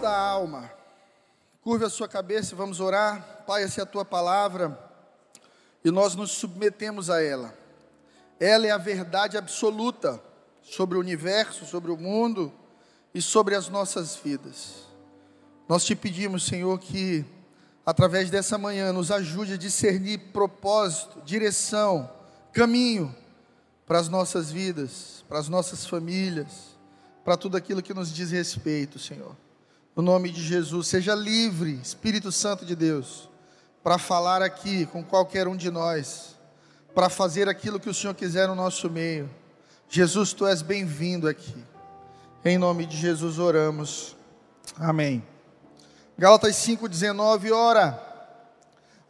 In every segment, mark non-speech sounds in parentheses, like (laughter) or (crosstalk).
Da alma. Curve a sua cabeça e vamos orar. Pai, essa é a tua palavra e nós nos submetemos a ela. Ela é a verdade absoluta sobre o universo, sobre o mundo e sobre as nossas vidas. Nós te pedimos, Senhor, que através dessa manhã nos ajude a discernir propósito, direção, caminho para as nossas vidas, para as nossas famílias, para tudo aquilo que nos diz respeito, Senhor. No nome de Jesus, seja livre, Espírito Santo de Deus, para falar aqui com qualquer um de nós, para fazer aquilo que o Senhor quiser no nosso meio. Jesus, tu és bem-vindo aqui. Em nome de Jesus oramos. Amém. Gálatas 5:19, ora,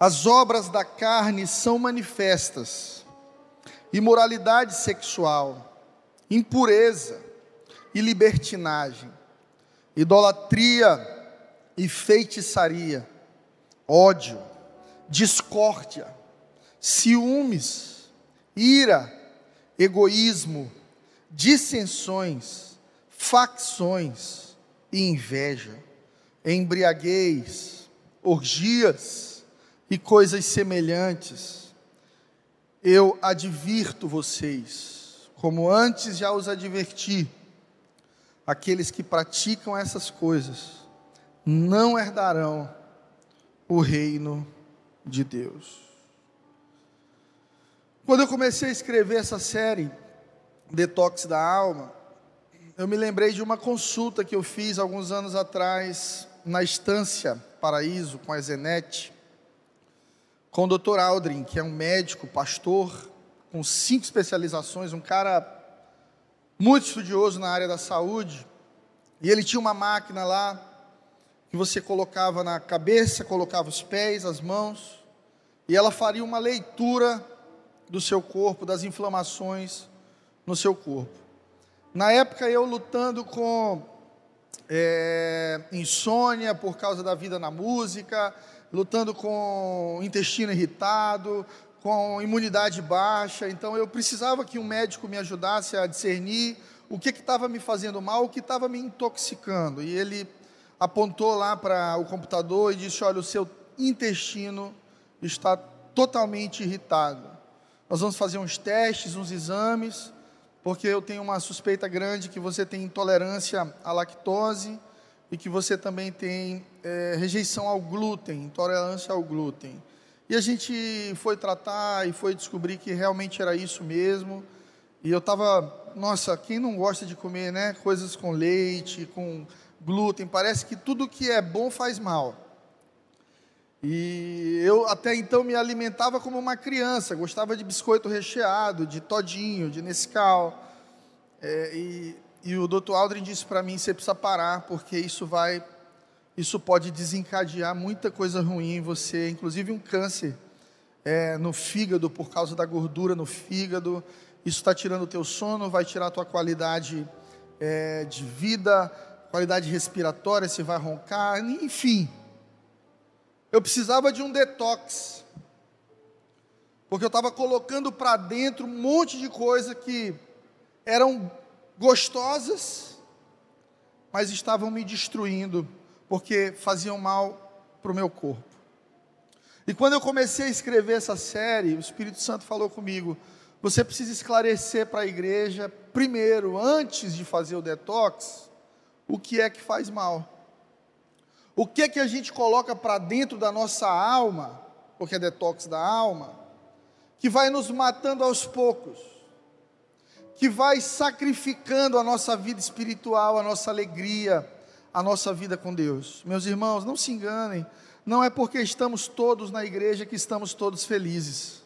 as obras da carne são manifestas: imoralidade sexual, impureza, e libertinagem, idolatria e feitiçaria, ódio, discórdia, ciúmes, ira, egoísmo, dissensões, facções e inveja, embriaguez, orgias e coisas semelhantes. Eu advirto vocês, como antes já os adverti, aqueles que praticam essas coisas não herdarão o reino de Deus. Quando eu comecei a escrever essa série, Detox da Alma, eu me lembrei de uma consulta que eu fiz alguns anos atrás na Estância Paraíso com a Zenete, com o Dr. Aldrin, que é um médico, pastor, com cinco especializações, um cara muito estudioso na área da saúde, e ele tinha uma máquina lá que você colocava na cabeça, colocava os pés, as mãos, e ela faria uma leitura do seu corpo, das inflamações no seu corpo. Na época eu lutando com é, insônia por causa da vida na música, lutando com intestino irritado, com imunidade baixa, então eu precisava que um médico me ajudasse a discernir o que estava me fazendo mal, o que estava me intoxicando. E ele apontou lá para o computador e disse: Olha, o seu intestino está totalmente irritado. Nós vamos fazer uns testes, uns exames, porque eu tenho uma suspeita grande que você tem intolerância à lactose e que você também tem é, rejeição ao glúten, intolerância ao glúten. E a gente foi tratar e foi descobrir que realmente era isso mesmo. E eu estava, nossa, quem não gosta de comer, né? Coisas com leite, com glúten, parece que tudo que é bom faz mal. E eu até então me alimentava como uma criança, gostava de biscoito recheado, de todinho, de Nescau. É, e, e o Dr. Aldrin disse para mim: você precisa parar, porque isso vai isso pode desencadear muita coisa ruim em você, inclusive um câncer é, no fígado por causa da gordura no fígado. Isso está tirando o teu sono, vai tirar a tua qualidade é, de vida, qualidade respiratória, você vai roncar, enfim. Eu precisava de um detox, porque eu estava colocando para dentro um monte de coisa que eram gostosas, mas estavam me destruindo porque faziam mal para o meu corpo. E quando eu comecei a escrever essa série, o Espírito Santo falou comigo: você precisa esclarecer para a igreja, primeiro, antes de fazer o detox, o que é que faz mal. O que é que a gente coloca para dentro da nossa alma, porque é detox da alma, que vai nos matando aos poucos, que vai sacrificando a nossa vida espiritual, a nossa alegria, a nossa vida com Deus. Meus irmãos, não se enganem, não é porque estamos todos na igreja que estamos todos felizes.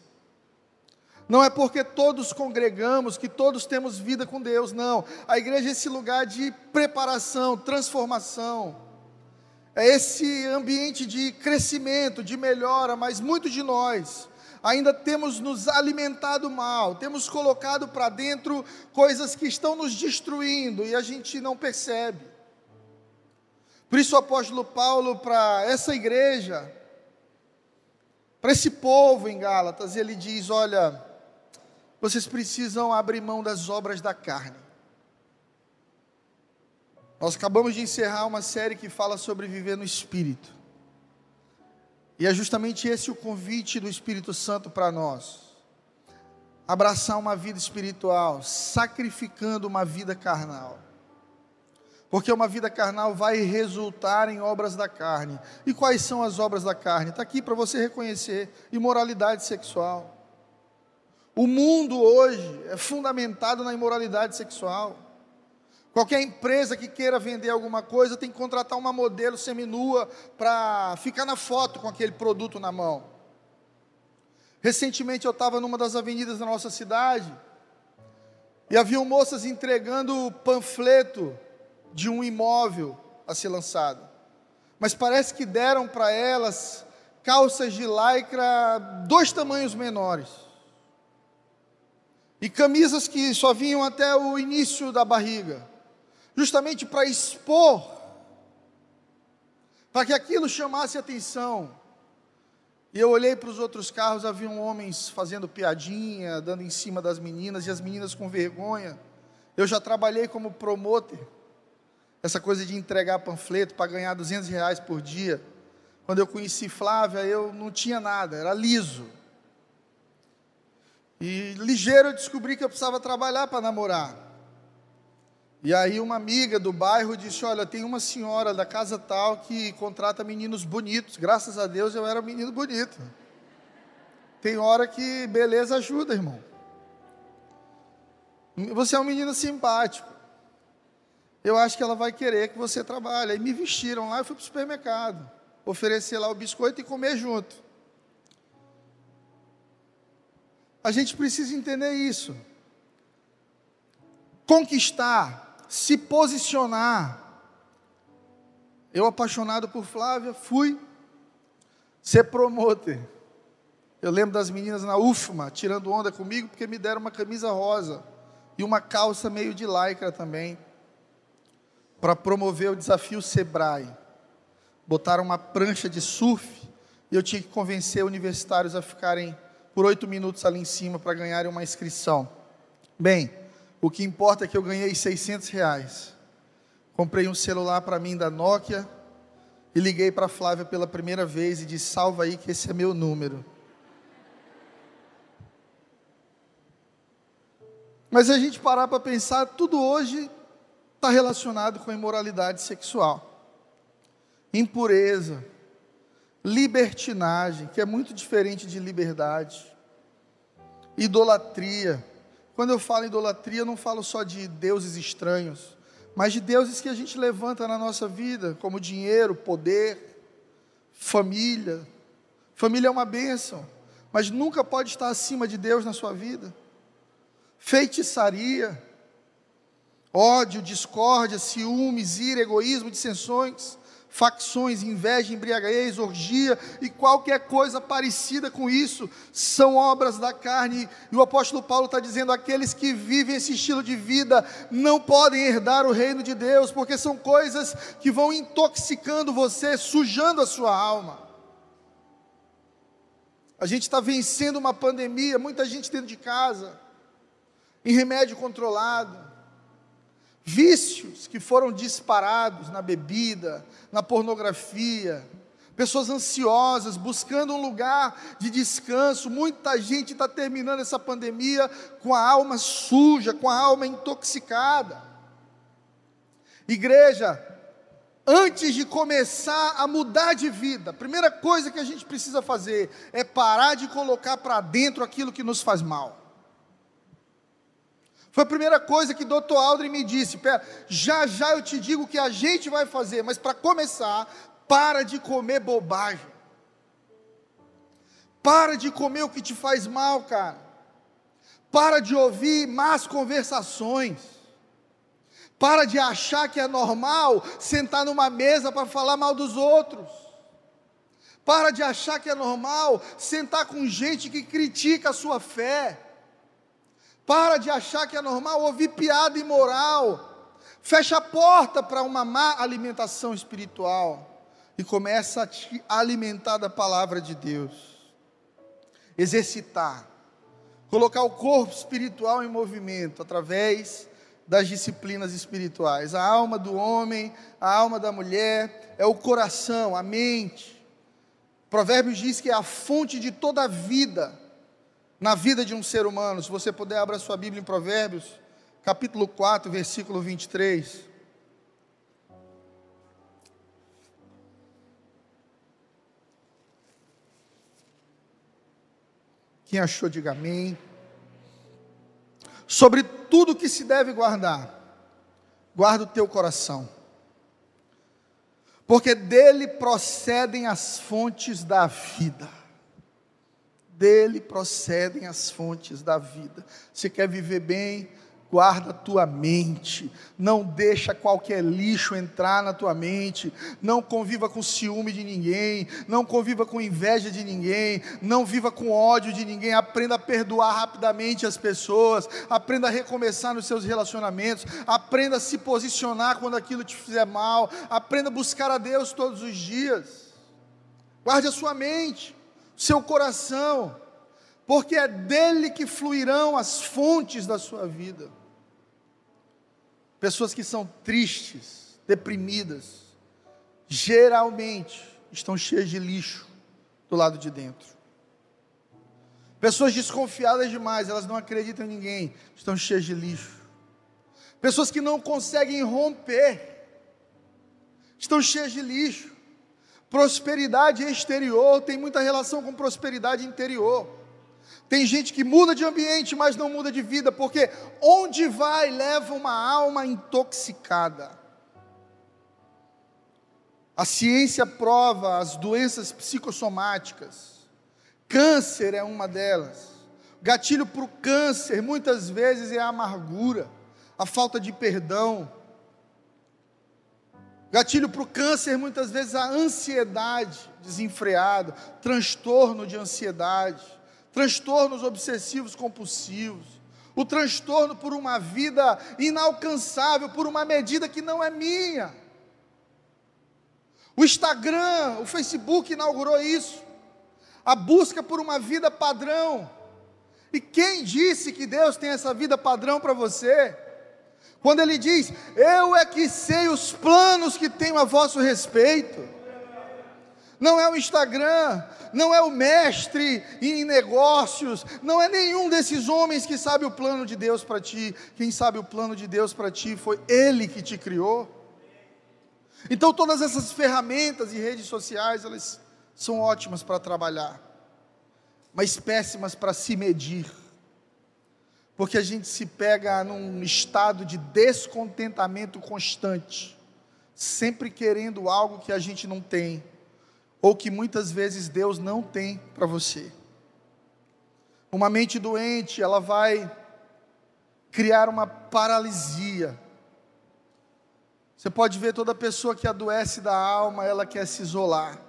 Não é porque todos congregamos que todos temos vida com Deus, não. A igreja é esse lugar de preparação, transformação. É esse ambiente de crescimento, de melhora, mas muitos de nós ainda temos nos alimentado mal, temos colocado para dentro coisas que estão nos destruindo e a gente não percebe. Por isso o apóstolo Paulo, para essa igreja, para esse povo em Gálatas, ele diz: Olha, vocês precisam abrir mão das obras da carne. Nós acabamos de encerrar uma série que fala sobre viver no Espírito. E é justamente esse o convite do Espírito Santo para nós. Abraçar uma vida espiritual, sacrificando uma vida carnal. Porque uma vida carnal vai resultar em obras da carne. E quais são as obras da carne? Está aqui para você reconhecer: imoralidade sexual. O mundo hoje é fundamentado na imoralidade sexual. Qualquer empresa que queira vender alguma coisa tem que contratar uma modelo seminua para ficar na foto com aquele produto na mão. Recentemente eu estava numa das avenidas da nossa cidade e haviam moças entregando panfleto de um imóvel a ser lançado. Mas parece que deram para elas calças de lycra dois tamanhos menores. E camisas que só vinham até o início da barriga justamente para expor, para que aquilo chamasse atenção. E eu olhei para os outros carros, haviam homens fazendo piadinha, dando em cima das meninas, e as meninas com vergonha. Eu já trabalhei como promotor, essa coisa de entregar panfleto para ganhar 200 reais por dia. Quando eu conheci Flávia, eu não tinha nada, era liso. E ligeiro eu descobri que eu precisava trabalhar para namorar. E aí uma amiga do bairro disse: Olha, tem uma senhora da casa tal que contrata meninos bonitos. Graças a Deus eu era um menino bonito. Tem hora que beleza ajuda, irmão. Você é um menino simpático. Eu acho que ela vai querer que você trabalhe. Aí me vestiram lá, eu fui para o supermercado. Oferecer lá o biscoito e comer junto. A gente precisa entender isso. Conquistar se posicionar. Eu, apaixonado por Flávia, fui ser promotor. Eu lembro das meninas na UFMA tirando onda comigo porque me deram uma camisa rosa e uma calça meio de lycra também para promover o desafio Sebrae. Botaram uma prancha de surf e eu tinha que convencer universitários a ficarem por oito minutos ali em cima para ganharem uma inscrição. Bem, o que importa é que eu ganhei 600 reais. Comprei um celular para mim da Nokia e liguei para a Flávia pela primeira vez e disse: salva aí que esse é meu número. Mas a gente parar para pensar, tudo hoje está relacionado com imoralidade sexual, impureza, libertinagem, que é muito diferente de liberdade, idolatria quando eu falo idolatria, eu não falo só de deuses estranhos, mas de deuses que a gente levanta na nossa vida, como dinheiro, poder, família. Família é uma bênção, mas nunca pode estar acima de Deus na sua vida. Feitiçaria, ódio, discórdia, ciúmes, ira, egoísmo, dissensões, facções, inveja, embriaguez, orgia e qualquer coisa parecida com isso são obras da carne. E o apóstolo Paulo está dizendo: aqueles que vivem esse estilo de vida não podem herdar o reino de Deus, porque são coisas que vão intoxicando você, sujando a sua alma. A gente está vencendo uma pandemia, muita gente dentro de casa, em remédio controlado vícios que foram disparados na bebida, na pornografia, pessoas ansiosas, buscando um lugar de descanso. Muita gente está terminando essa pandemia com a alma suja, com a alma intoxicada. Igreja, antes de começar a mudar de vida, a primeira coisa que a gente precisa fazer é parar de colocar para dentro aquilo que nos faz mal. Foi a primeira coisa que Dr. Aldrin me disse. Pera, já já eu te digo o que a gente vai fazer, mas para começar, para de comer bobagem. Para de comer o que te faz mal, cara. Para de ouvir más conversações. Para de achar que é normal sentar numa mesa para falar mal dos outros. Para de achar que é normal sentar com gente que critica a sua fé. Para de achar que é normal ouvir piada imoral. Fecha a porta para uma má alimentação espiritual e começa a te alimentar da palavra de Deus. Exercitar. Colocar o corpo espiritual em movimento através das disciplinas espirituais. A alma do homem, a alma da mulher, é o coração, a mente. Provérbios diz que é a fonte de toda a vida na vida de um ser humano. Se você puder, abra sua Bíblia em Provérbios, capítulo 4, versículo 23. Quem achou, diga amém. Sobre tudo que se deve guardar, guarda o teu coração, porque dele procedem as fontes da vida. Dele procedem as fontes da vida. Você quer viver bem? guarda a tua mente, não deixa qualquer lixo entrar na tua mente, não conviva com ciúme de ninguém, não conviva com inveja de ninguém, não viva com ódio de ninguém, aprenda a perdoar rapidamente as pessoas, aprenda a recomeçar nos seus relacionamentos, aprenda a se posicionar quando aquilo te fizer mal, aprenda a buscar a Deus todos os dias. Guarde a sua mente, seu coração, porque é dele que fluirão as fontes da sua vida. Pessoas que são tristes, deprimidas, geralmente estão cheias de lixo do lado de dentro. Pessoas desconfiadas demais, elas não acreditam em ninguém, estão cheias de lixo. Pessoas que não conseguem romper, estão cheias de lixo. Prosperidade exterior tem muita relação com prosperidade interior. Tem gente que muda de ambiente, mas não muda de vida, porque onde vai leva uma alma intoxicada. A ciência prova as doenças psicossomáticas. Câncer é uma delas. Gatilho para o câncer muitas vezes é a amargura, a falta de perdão. Gatilho para o câncer muitas vezes a ansiedade desenfreada, transtorno de ansiedade transtornos obsessivos compulsivos, o transtorno por uma vida inalcançável, por uma medida que não é minha. O Instagram, o Facebook inaugurou isso. A busca por uma vida padrão. E quem disse que Deus tem essa vida padrão para você? Quando ele diz: Eu é que sei os planos que tenho a vosso respeito não é o Instagram, não é o mestre em negócios, não é nenhum desses homens que sabe o plano de Deus para ti. Quem sabe o plano de Deus para ti foi Ele que te criou. Então todas essas ferramentas e redes sociais, elas são ótimas para trabalhar, mas péssimas para se medir. Porque a gente se pega num estado de descontentamento constante, sempre querendo algo que a gente não tem ou que muitas vezes Deus não tem para você. Uma mente doente, ela vai criar uma paralisia. Você pode ver toda pessoa que adoece da alma, ela quer se isolar.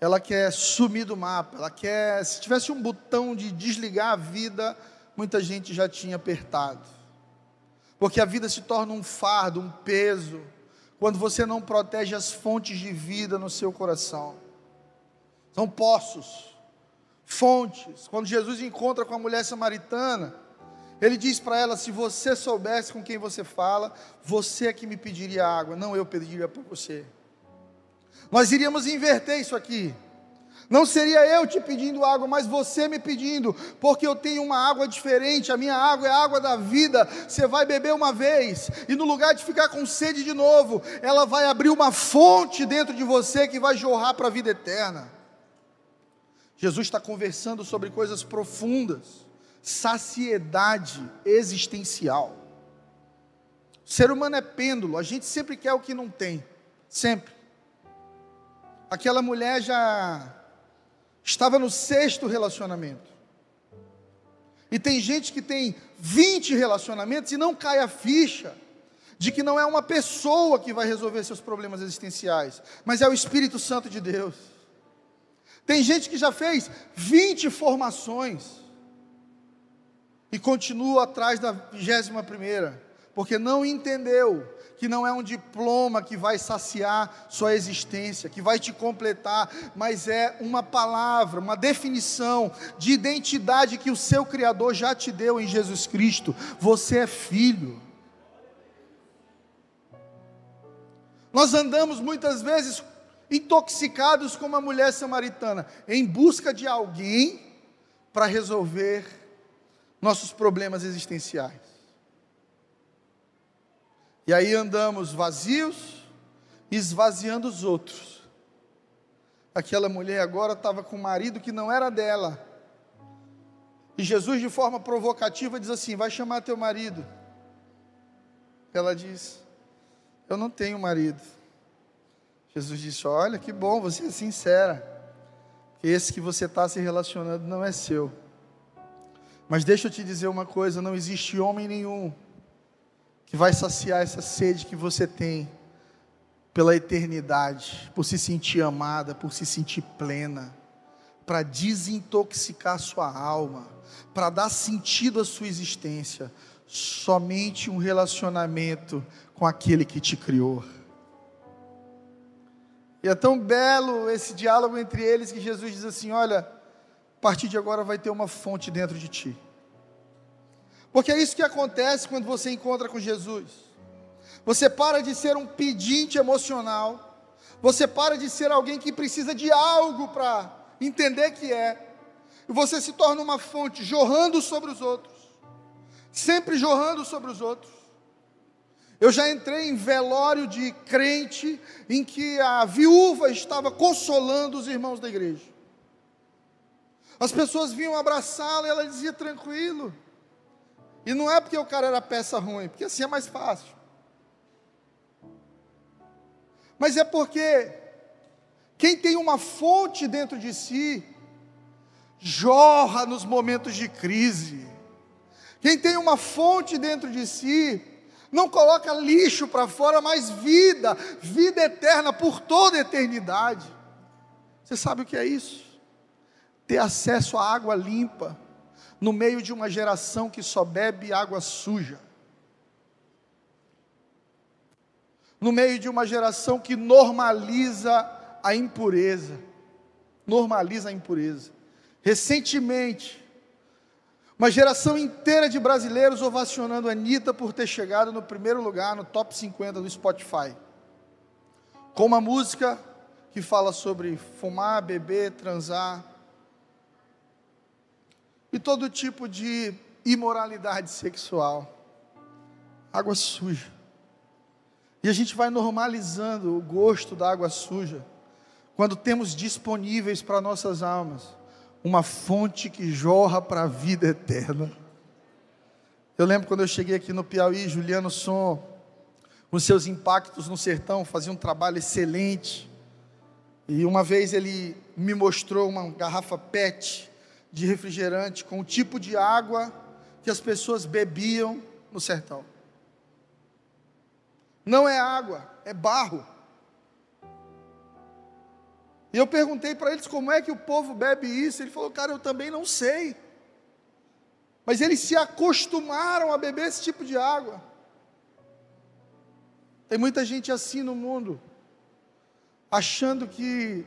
Ela quer sumir do mapa, ela quer, se tivesse um botão de desligar a vida, muita gente já tinha apertado. Porque a vida se torna um fardo, um peso quando você não protege as fontes de vida no seu coração. São poços, fontes. Quando Jesus encontra com a mulher samaritana, ele diz para ela: Se você soubesse com quem você fala, você é que me pediria água, não eu pediria para você. Nós iríamos inverter isso aqui. Não seria eu te pedindo água, mas você me pedindo, porque eu tenho uma água diferente, a minha água é a água da vida. Você vai beber uma vez, e no lugar de ficar com sede de novo, ela vai abrir uma fonte dentro de você que vai jorrar para a vida eterna. Jesus está conversando sobre coisas profundas, saciedade existencial. O ser humano é pêndulo, a gente sempre quer o que não tem, sempre. Aquela mulher já estava no sexto relacionamento. E tem gente que tem 20 relacionamentos e não cai a ficha de que não é uma pessoa que vai resolver seus problemas existenciais, mas é o Espírito Santo de Deus. Tem gente que já fez 20 formações e continua atrás da vigésima primeira, porque não entendeu que não é um diploma que vai saciar sua existência, que vai te completar, mas é uma palavra, uma definição de identidade que o seu Criador já te deu em Jesus Cristo. Você é filho. Nós andamos muitas vezes intoxicados como a mulher samaritana, em busca de alguém para resolver nossos problemas existenciais. E aí andamos vazios, esvaziando os outros. Aquela mulher agora estava com um marido que não era dela. E Jesus, de forma provocativa, diz assim: Vai chamar teu marido. Ela diz: Eu não tenho marido. Jesus disse: Olha, que bom, você é sincera. Que esse que você está se relacionando não é seu. Mas deixa eu te dizer uma coisa: não existe homem nenhum que vai saciar essa sede que você tem pela eternidade, por se sentir amada, por se sentir plena, para desintoxicar sua alma, para dar sentido à sua existência. Somente um relacionamento com aquele que te criou. E é tão belo esse diálogo entre eles que Jesus diz assim: Olha, a partir de agora vai ter uma fonte dentro de ti. Porque é isso que acontece quando você encontra com Jesus. Você para de ser um pedinte emocional, você para de ser alguém que precisa de algo para entender que é, e você se torna uma fonte jorrando sobre os outros, sempre jorrando sobre os outros. Eu já entrei em velório de crente em que a viúva estava consolando os irmãos da igreja. As pessoas vinham abraçá-la e ela dizia tranquilo. E não é porque o cara era peça ruim, porque assim é mais fácil. Mas é porque quem tem uma fonte dentro de si, jorra nos momentos de crise. Quem tem uma fonte dentro de si, não coloca lixo para fora, mas vida, vida eterna por toda a eternidade. Você sabe o que é isso? Ter acesso à água limpa no meio de uma geração que só bebe água suja. No meio de uma geração que normaliza a impureza. Normaliza a impureza. Recentemente, uma geração inteira de brasileiros ovacionando a Anitta por ter chegado no primeiro lugar no top 50 do Spotify. Com uma música que fala sobre fumar, beber, transar, e todo tipo de imoralidade sexual. Água suja. E a gente vai normalizando o gosto da água suja, quando temos disponíveis para nossas almas uma fonte que jorra para a vida eterna. Eu lembro quando eu cheguei aqui no Piauí, Juliano Som, com seus impactos no sertão, fazia um trabalho excelente. E uma vez ele me mostrou uma garrafa PET de refrigerante com o tipo de água que as pessoas bebiam no sertão. Não é água, é barro. E eu perguntei para eles como é que o povo bebe isso. Ele falou, cara, eu também não sei. Mas eles se acostumaram a beber esse tipo de água. Tem muita gente assim no mundo, achando que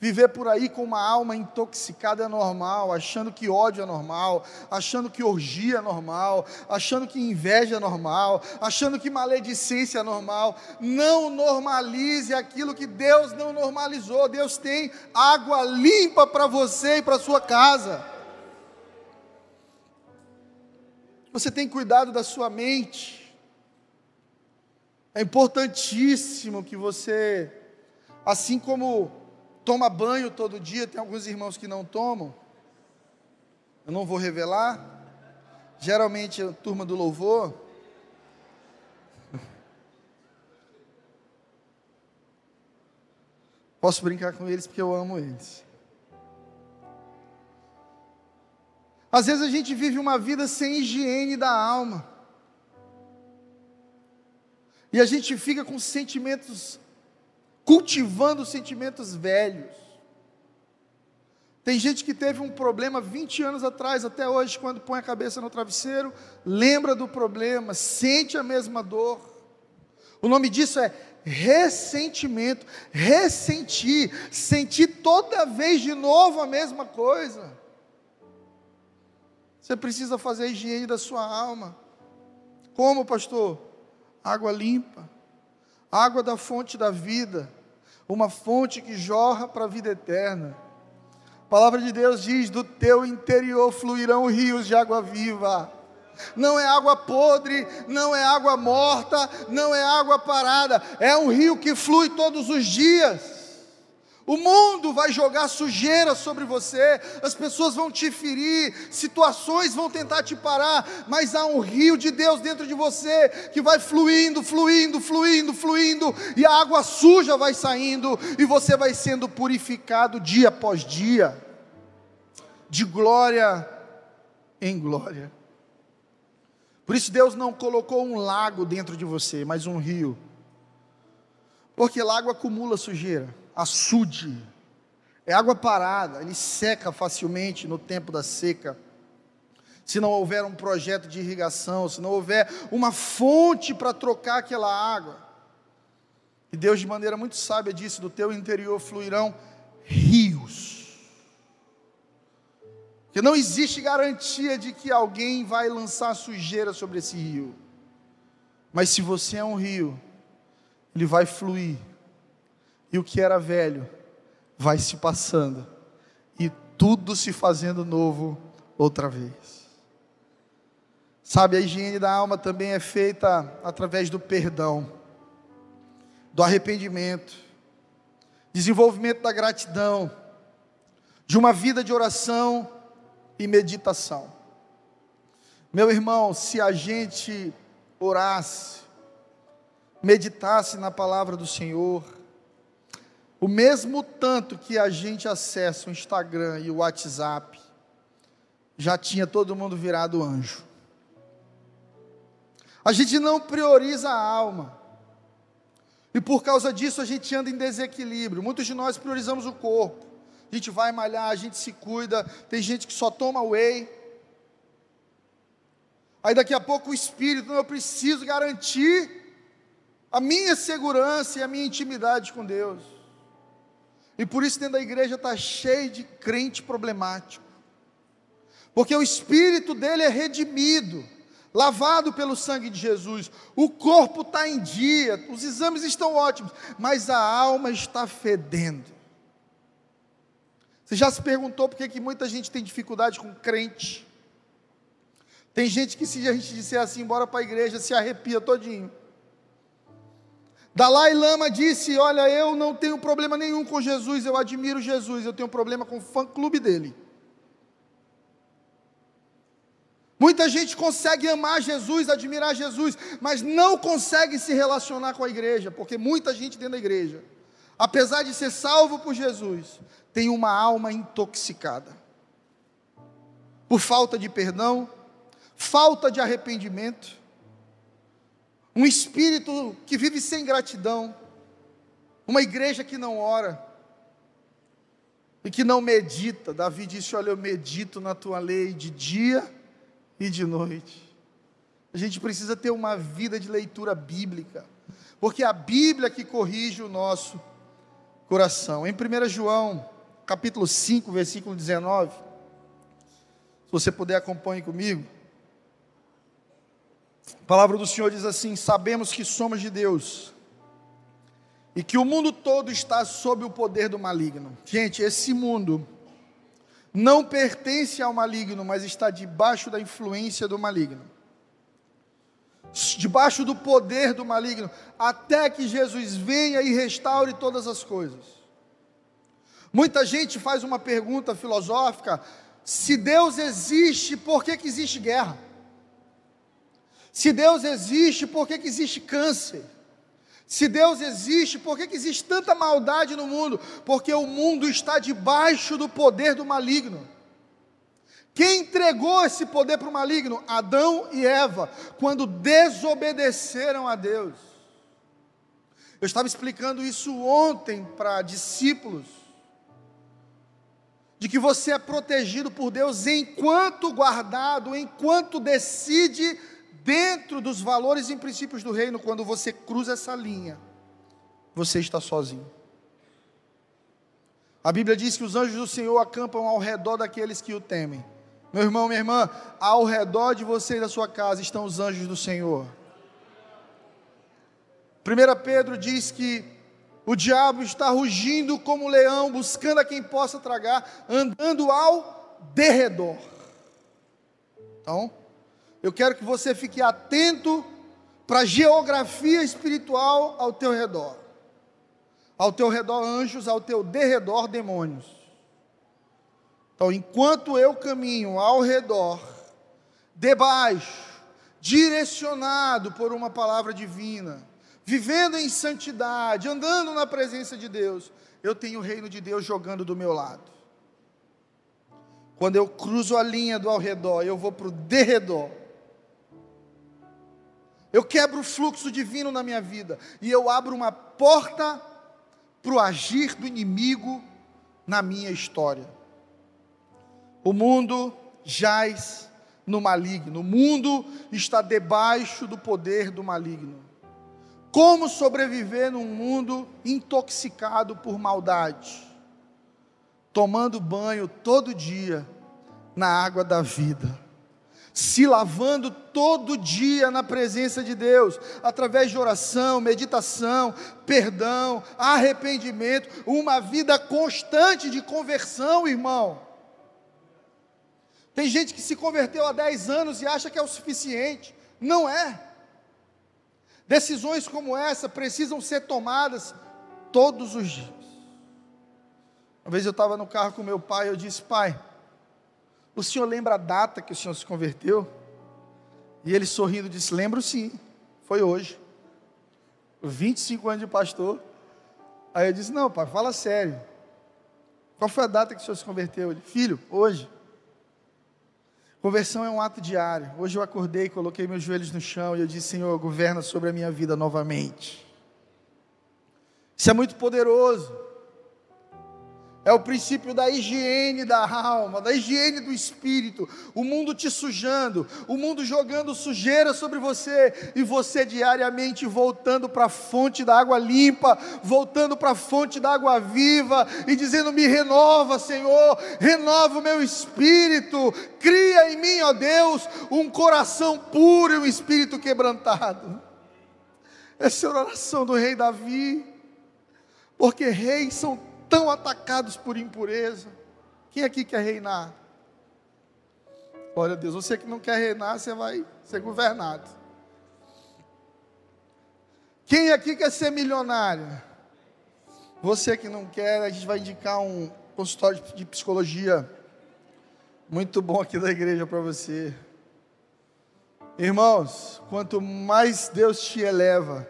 Viver por aí com uma alma intoxicada é normal, achando que ódio é normal, achando que orgia é normal, achando que inveja é normal, achando que maledicência é normal. Não normalize aquilo que Deus não normalizou. Deus tem água limpa para você e para sua casa. Você tem cuidado da sua mente. É importantíssimo que você, assim como toma banho todo dia, tem alguns irmãos que não tomam. Eu não vou revelar. Geralmente a turma do louvor. (laughs) Posso brincar com eles porque eu amo eles. Às vezes a gente vive uma vida sem higiene da alma. E a gente fica com sentimentos cultivando sentimentos velhos. Tem gente que teve um problema 20 anos atrás, até hoje, quando põe a cabeça no travesseiro, lembra do problema, sente a mesma dor. O nome disso é ressentimento, ressentir, sentir toda vez de novo a mesma coisa. Você precisa fazer a higiene da sua alma. Como, pastor? Água limpa, água da fonte da vida, uma fonte que jorra para a vida eterna. A palavra de Deus diz: do teu interior fluirão rios de água viva não é água podre, não é água morta, não é água parada, é um rio que flui todos os dias. O mundo vai jogar sujeira sobre você, as pessoas vão te ferir, situações vão tentar te parar, mas há um rio de Deus dentro de você que vai fluindo, fluindo, fluindo, fluindo, e a água suja vai saindo, e você vai sendo purificado dia após dia, de glória em glória. Por isso Deus não colocou um lago dentro de você, mas um rio. Porque lago acumula sujeira, açude. É água parada, ele seca facilmente no tempo da seca. Se não houver um projeto de irrigação, se não houver uma fonte para trocar aquela água. E Deus, de maneira muito sábia, disse: do teu interior fluirão rios que não existe garantia de que alguém vai lançar sujeira sobre esse rio. Mas se você é um rio, ele vai fluir. E o que era velho vai se passando e tudo se fazendo novo outra vez. Sabe, a higiene da alma também é feita através do perdão, do arrependimento, desenvolvimento da gratidão, de uma vida de oração e meditação. Meu irmão, se a gente orasse, meditasse na palavra do Senhor, o mesmo tanto que a gente acessa o Instagram e o WhatsApp, já tinha todo mundo virado anjo. A gente não prioriza a alma. E por causa disso a gente anda em desequilíbrio. Muitos de nós priorizamos o corpo a gente vai malhar, a gente se cuida. Tem gente que só toma whey. Aí daqui a pouco o espírito, eu preciso garantir a minha segurança e a minha intimidade com Deus. E por isso dentro da igreja está cheio de crente problemático. Porque o espírito dele é redimido, lavado pelo sangue de Jesus. O corpo está em dia, os exames estão ótimos, mas a alma está fedendo. Você já se perguntou por que, que muita gente tem dificuldade com crente? Tem gente que se a gente disser assim, bora para a igreja, se arrepia todinho. Dalai Lama disse: Olha, eu não tenho problema nenhum com Jesus, eu admiro Jesus, eu tenho problema com o fã-clube dele. Muita gente consegue amar Jesus, admirar Jesus, mas não consegue se relacionar com a igreja, porque muita gente dentro da igreja, apesar de ser salvo por Jesus, tem uma alma intoxicada. Por falta de perdão, falta de arrependimento, um espírito que vive sem gratidão, uma igreja que não ora e que não medita. Davi disse: Olha, eu medito na tua lei de dia e de noite. A gente precisa ter uma vida de leitura bíblica, porque é a Bíblia que corrige o nosso coração. Em 1 João capítulo 5, versículo 19. Se você puder, acompanhe comigo. A palavra do Senhor diz assim: Sabemos que somos de Deus e que o mundo todo está sob o poder do maligno. Gente, esse mundo não pertence ao maligno, mas está debaixo da influência do maligno. Debaixo do poder do maligno, até que Jesus venha e restaure todas as coisas. Muita gente faz uma pergunta filosófica: se Deus existe, por que, que existe guerra? Se Deus existe, por que, que existe câncer? Se Deus existe, por que, que existe tanta maldade no mundo? Porque o mundo está debaixo do poder do maligno. Quem entregou esse poder para o maligno? Adão e Eva, quando desobedeceram a Deus. Eu estava explicando isso ontem para discípulos de que você é protegido por Deus enquanto guardado, enquanto decide dentro dos valores e princípios do reino, quando você cruza essa linha, você está sozinho. A Bíblia diz que os anjos do Senhor acampam ao redor daqueles que o temem. Meu irmão, minha irmã, ao redor de você e da sua casa estão os anjos do Senhor. 1 Pedro diz que o diabo está rugindo como um leão, buscando a quem possa tragar, andando ao derredor. Então, eu quero que você fique atento para a geografia espiritual ao teu redor. Ao teu redor anjos, ao teu derredor demônios. Então, enquanto eu caminho ao redor, debaixo, direcionado por uma palavra divina, vivendo em santidade, andando na presença de Deus, eu tenho o reino de Deus jogando do meu lado. Quando eu cruzo a linha do ao redor, eu vou para o derredor. Eu quebro o fluxo divino na minha vida e eu abro uma porta para o agir do inimigo na minha história. O mundo jaz no maligno, o mundo está debaixo do poder do maligno. Como sobreviver num mundo intoxicado por maldade? Tomando banho todo dia na água da vida, se lavando todo dia na presença de Deus, através de oração, meditação, perdão, arrependimento, uma vida constante de conversão, irmão. Tem gente que se converteu há 10 anos e acha que é o suficiente. Não é. Decisões como essa precisam ser tomadas todos os dias. Uma vez eu estava no carro com meu pai, eu disse: Pai, o senhor lembra a data que o senhor se converteu? E ele sorrindo disse: Lembro sim, foi hoje. 25 anos de pastor. Aí eu disse: Não, pai, fala sério. Qual foi a data que o senhor se converteu? Ele, filho, hoje. Conversão é um ato diário. Hoje eu acordei, coloquei meus joelhos no chão e eu disse: Senhor, governa sobre a minha vida novamente. Isso é muito poderoso. É o princípio da higiene da alma, da higiene do espírito. O mundo te sujando, o mundo jogando sujeira sobre você e você diariamente voltando para a fonte da água limpa, voltando para a fonte da água viva e dizendo: Me renova, Senhor, renova o meu espírito, cria em mim, ó Deus, um coração puro e um espírito quebrantado. Essa é a oração do rei Davi, porque reis são tão atacados por impureza. Quem aqui quer reinar? Glória a Deus. Você que não quer reinar, você vai ser governado. Quem aqui quer ser milionário? Você que não quer, a gente vai indicar um consultório de psicologia muito bom aqui da igreja para você. Irmãos, quanto mais Deus te eleva,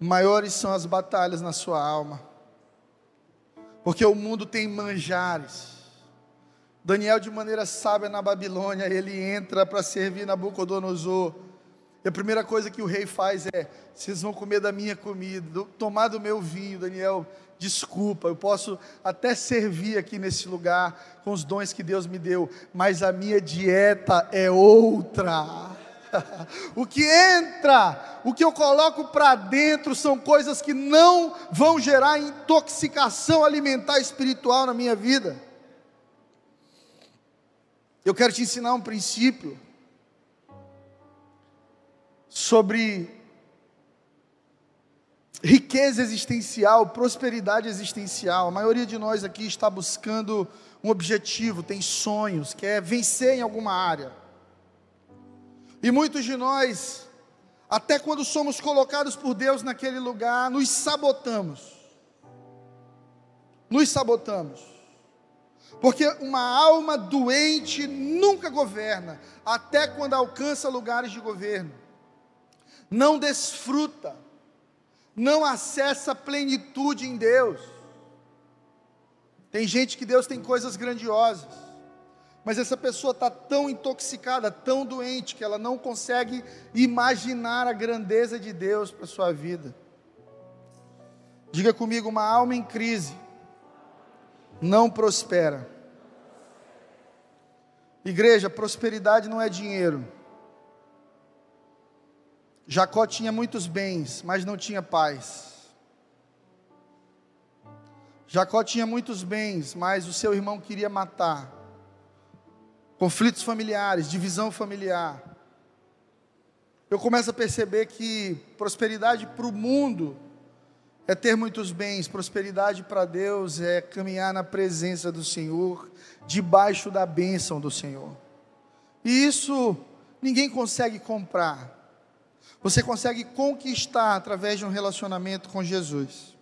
maiores são as batalhas na sua alma porque o mundo tem manjares. Daniel, de maneira sábia na Babilônia, ele entra para servir Nabucodonosor. E a primeira coisa que o rei faz é: vocês vão comer da minha comida, tomar do meu vinho. Daniel, desculpa, eu posso até servir aqui nesse lugar com os dons que Deus me deu, mas a minha dieta é outra. (laughs) o que entra, o que eu coloco para dentro são coisas que não vão gerar intoxicação alimentar espiritual na minha vida. Eu quero te ensinar um princípio sobre riqueza existencial, prosperidade existencial. A maioria de nós aqui está buscando um objetivo, tem sonhos, quer vencer em alguma área. E muitos de nós, até quando somos colocados por Deus naquele lugar, nos sabotamos. Nos sabotamos. Porque uma alma doente nunca governa, até quando alcança lugares de governo. Não desfruta, não acessa plenitude em Deus. Tem gente que Deus tem coisas grandiosas mas essa pessoa está tão intoxicada, tão doente, que ela não consegue imaginar a grandeza de Deus para a sua vida. Diga comigo, uma alma em crise não prospera. Igreja, prosperidade não é dinheiro. Jacó tinha muitos bens, mas não tinha paz. Jacó tinha muitos bens, mas o seu irmão queria matar. Conflitos familiares, divisão familiar. Eu começo a perceber que prosperidade para o mundo é ter muitos bens, prosperidade para Deus é caminhar na presença do Senhor, debaixo da bênção do Senhor. E isso ninguém consegue comprar. Você consegue conquistar através de um relacionamento com Jesus.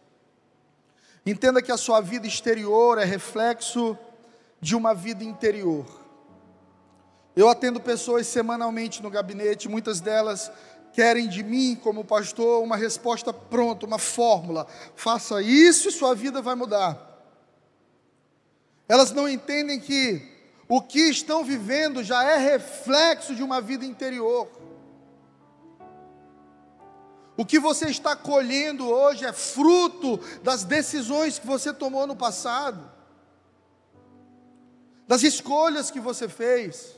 Entenda que a sua vida exterior é reflexo de uma vida interior. Eu atendo pessoas semanalmente no gabinete, muitas delas querem de mim, como pastor, uma resposta pronta, uma fórmula. Faça isso e sua vida vai mudar. Elas não entendem que o que estão vivendo já é reflexo de uma vida interior. O que você está colhendo hoje é fruto das decisões que você tomou no passado, das escolhas que você fez,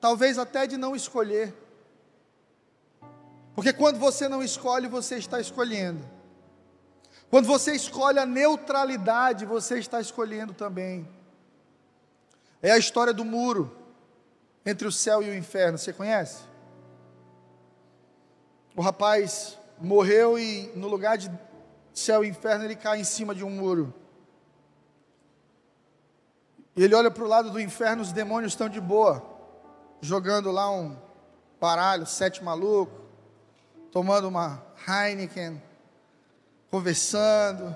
talvez até de não escolher. Porque quando você não escolhe, você está escolhendo. Quando você escolhe a neutralidade, você está escolhendo também. É a história do muro entre o céu e o inferno, você conhece? O rapaz morreu e no lugar de céu e inferno ele cai em cima de um muro. E ele olha para o lado do inferno, os demônios estão de boa, jogando lá um baralho, sete maluco, tomando uma Heineken, conversando.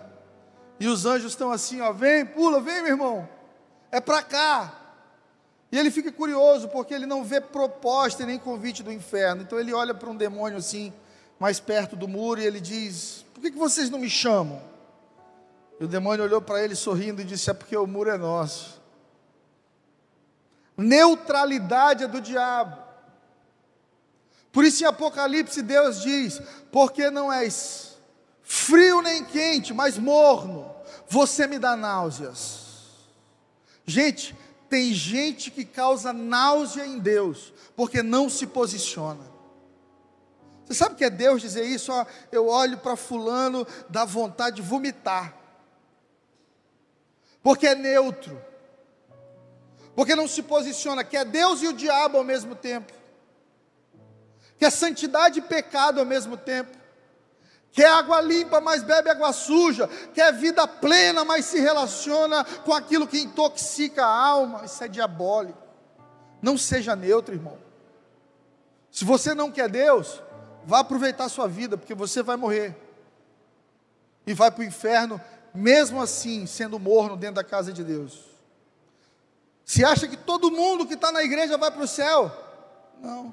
E os anjos estão assim, ó, vem, pula, vem, meu irmão. É para cá. E ele fica curioso porque ele não vê proposta nem convite do inferno. Então ele olha para um demônio assim, mais perto do muro e ele diz: Por que, que vocês não me chamam? E o demônio olhou para ele sorrindo e disse: É porque o muro é nosso. Neutralidade é do diabo. Por isso em Apocalipse Deus diz: Porque não és frio nem quente, mas morno, você me dá náuseas. Gente, tem gente que causa náusea em Deus, porque não se posiciona. Você sabe que é Deus dizer isso? Ó, eu olho para Fulano, dá vontade de vomitar, porque é neutro, porque não se posiciona, que é Deus e o diabo ao mesmo tempo, que é santidade e pecado ao mesmo tempo, quer água limpa, mas bebe água suja, quer vida plena, mas se relaciona com aquilo que intoxica a alma, isso é diabólico. Não seja neutro, irmão. Se você não quer Deus, Vá aproveitar a sua vida, porque você vai morrer. E vai para o inferno, mesmo assim, sendo morno dentro da casa de Deus. Se acha que todo mundo que está na igreja vai para o céu? Não.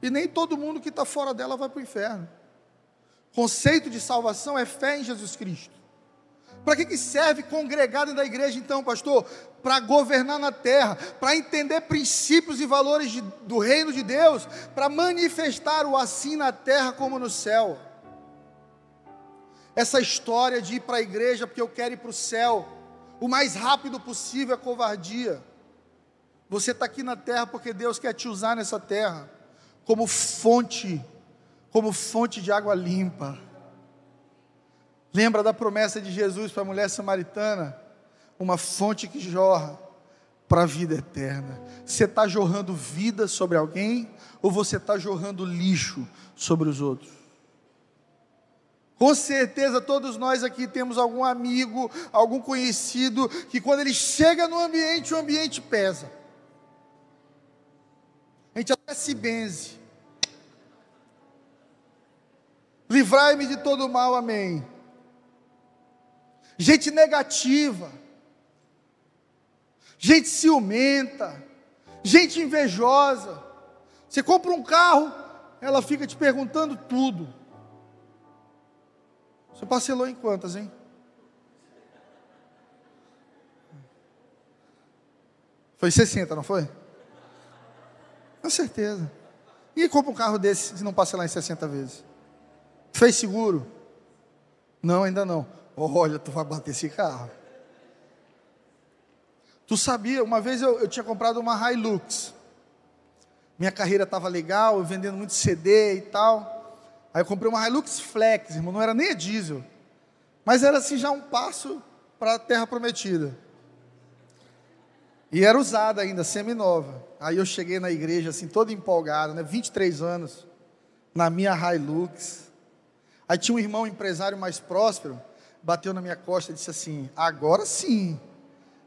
E nem todo mundo que está fora dela vai para o inferno. Conceito de salvação é fé em Jesus Cristo. Para que, que serve congregado da igreja, então, pastor? Para governar na terra, para entender princípios e valores de, do reino de Deus, para manifestar o assim na terra como no céu. Essa história de ir para a igreja porque eu quero ir para o céu, o mais rápido possível é covardia. Você está aqui na terra porque Deus quer te usar nessa terra como fonte, como fonte de água limpa Lembra da promessa de Jesus para a mulher samaritana? Uma fonte que jorra para a vida eterna. Você está jorrando vida sobre alguém ou você está jorrando lixo sobre os outros? Com certeza todos nós aqui temos algum amigo, algum conhecido, que quando ele chega no ambiente, o ambiente pesa. A gente até se benze. Livrai-me de todo mal, amém gente negativa, gente ciumenta, gente invejosa. Você compra um carro, ela fica te perguntando tudo. Você parcelou em quantas, hein? Foi 60, não foi? Com certeza. E compra um carro desse se não parcelar em 60 vezes? Fez seguro? Não, ainda não. Olha, tu vai bater esse carro. Tu sabia, uma vez eu, eu tinha comprado uma Hilux. Minha carreira estava legal, vendendo muito CD e tal. Aí eu comprei uma Hilux Flex, irmão, não era nem diesel. Mas era assim já um passo para a terra prometida. E era usada ainda, semi-nova. Aí eu cheguei na igreja assim, todo empolgado, né? 23 anos, na minha Hilux. Aí tinha um irmão empresário mais próspero, bateu na minha costa e disse assim: Agora sim,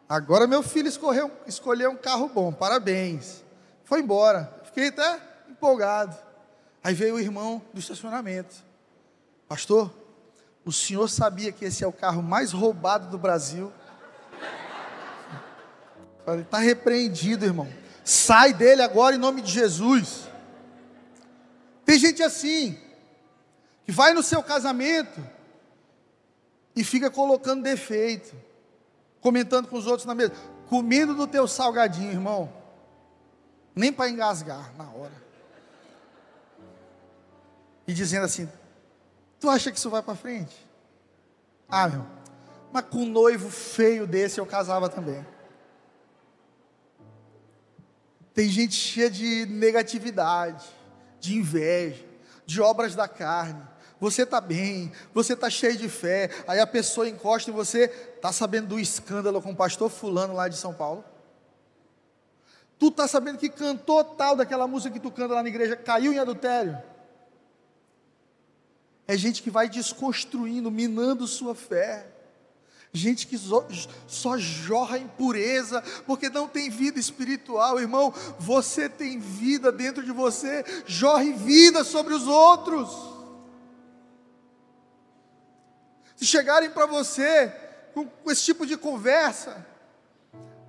agora meu filho escolheu, escolheu um carro bom, parabéns. Foi embora, fiquei até empolgado. Aí veio o irmão do estacionamento: Pastor, o senhor sabia que esse é o carro mais roubado do Brasil? Falei, está repreendido, irmão. Sai dele agora em nome de Jesus. Tem gente assim, que vai no seu casamento e fica colocando defeito, comentando com os outros na mesa, comendo do teu salgadinho, irmão. Nem para engasgar na hora. E dizendo assim: Tu acha que isso vai para frente? Ah, meu, mas com um noivo feio desse eu casava também. Tem gente cheia de negatividade, de inveja, de obras da carne. Você está bem, você está cheio de fé. Aí a pessoa encosta em você, está sabendo do escândalo com o pastor Fulano lá de São Paulo? Tu está sabendo que cantou tal daquela música que tu canta lá na igreja, caiu em adultério? É gente que vai desconstruindo, minando sua fé gente que só jorra impureza, porque não tem vida espiritual, irmão. Você tem vida dentro de você, jorre vida sobre os outros. Se chegarem para você com, com esse tipo de conversa,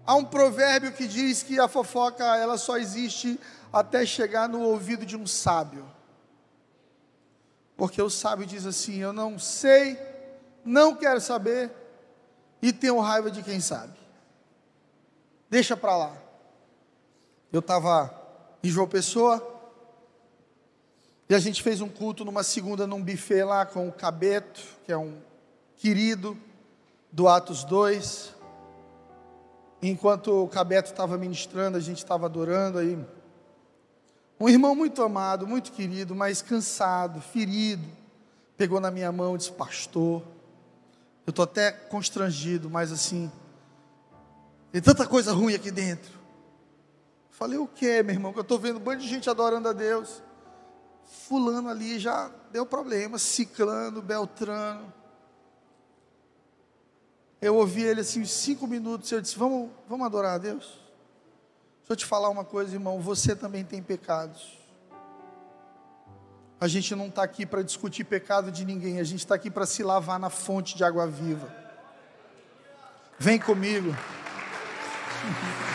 há um provérbio que diz que a fofoca ela só existe até chegar no ouvido de um sábio. Porque o sábio diz assim: Eu não sei, não quero saber, e tenho raiva de quem sabe. Deixa para lá. Eu estava em João Pessoa e a gente fez um culto numa segunda num buffet lá com o Cabeto, que é um querido do Atos 2. Enquanto o Cabeto estava ministrando, a gente estava adorando aí. Um irmão muito amado, muito querido, mas cansado, ferido, pegou na minha mão e disse: Pastor, eu estou até constrangido, mas assim, tem tanta coisa ruim aqui dentro. Falei, o que, meu irmão? Que eu estou vendo um bando de gente adorando a Deus. Fulano ali já deu problema, ciclando, beltrano. Eu ouvi ele assim, cinco minutos, eu disse, vamos, vamos adorar a Deus? Deixa eu te falar uma coisa, irmão, você também tem pecados. A gente não está aqui para discutir pecado de ninguém, a gente está aqui para se lavar na fonte de água viva. Vem comigo. (laughs)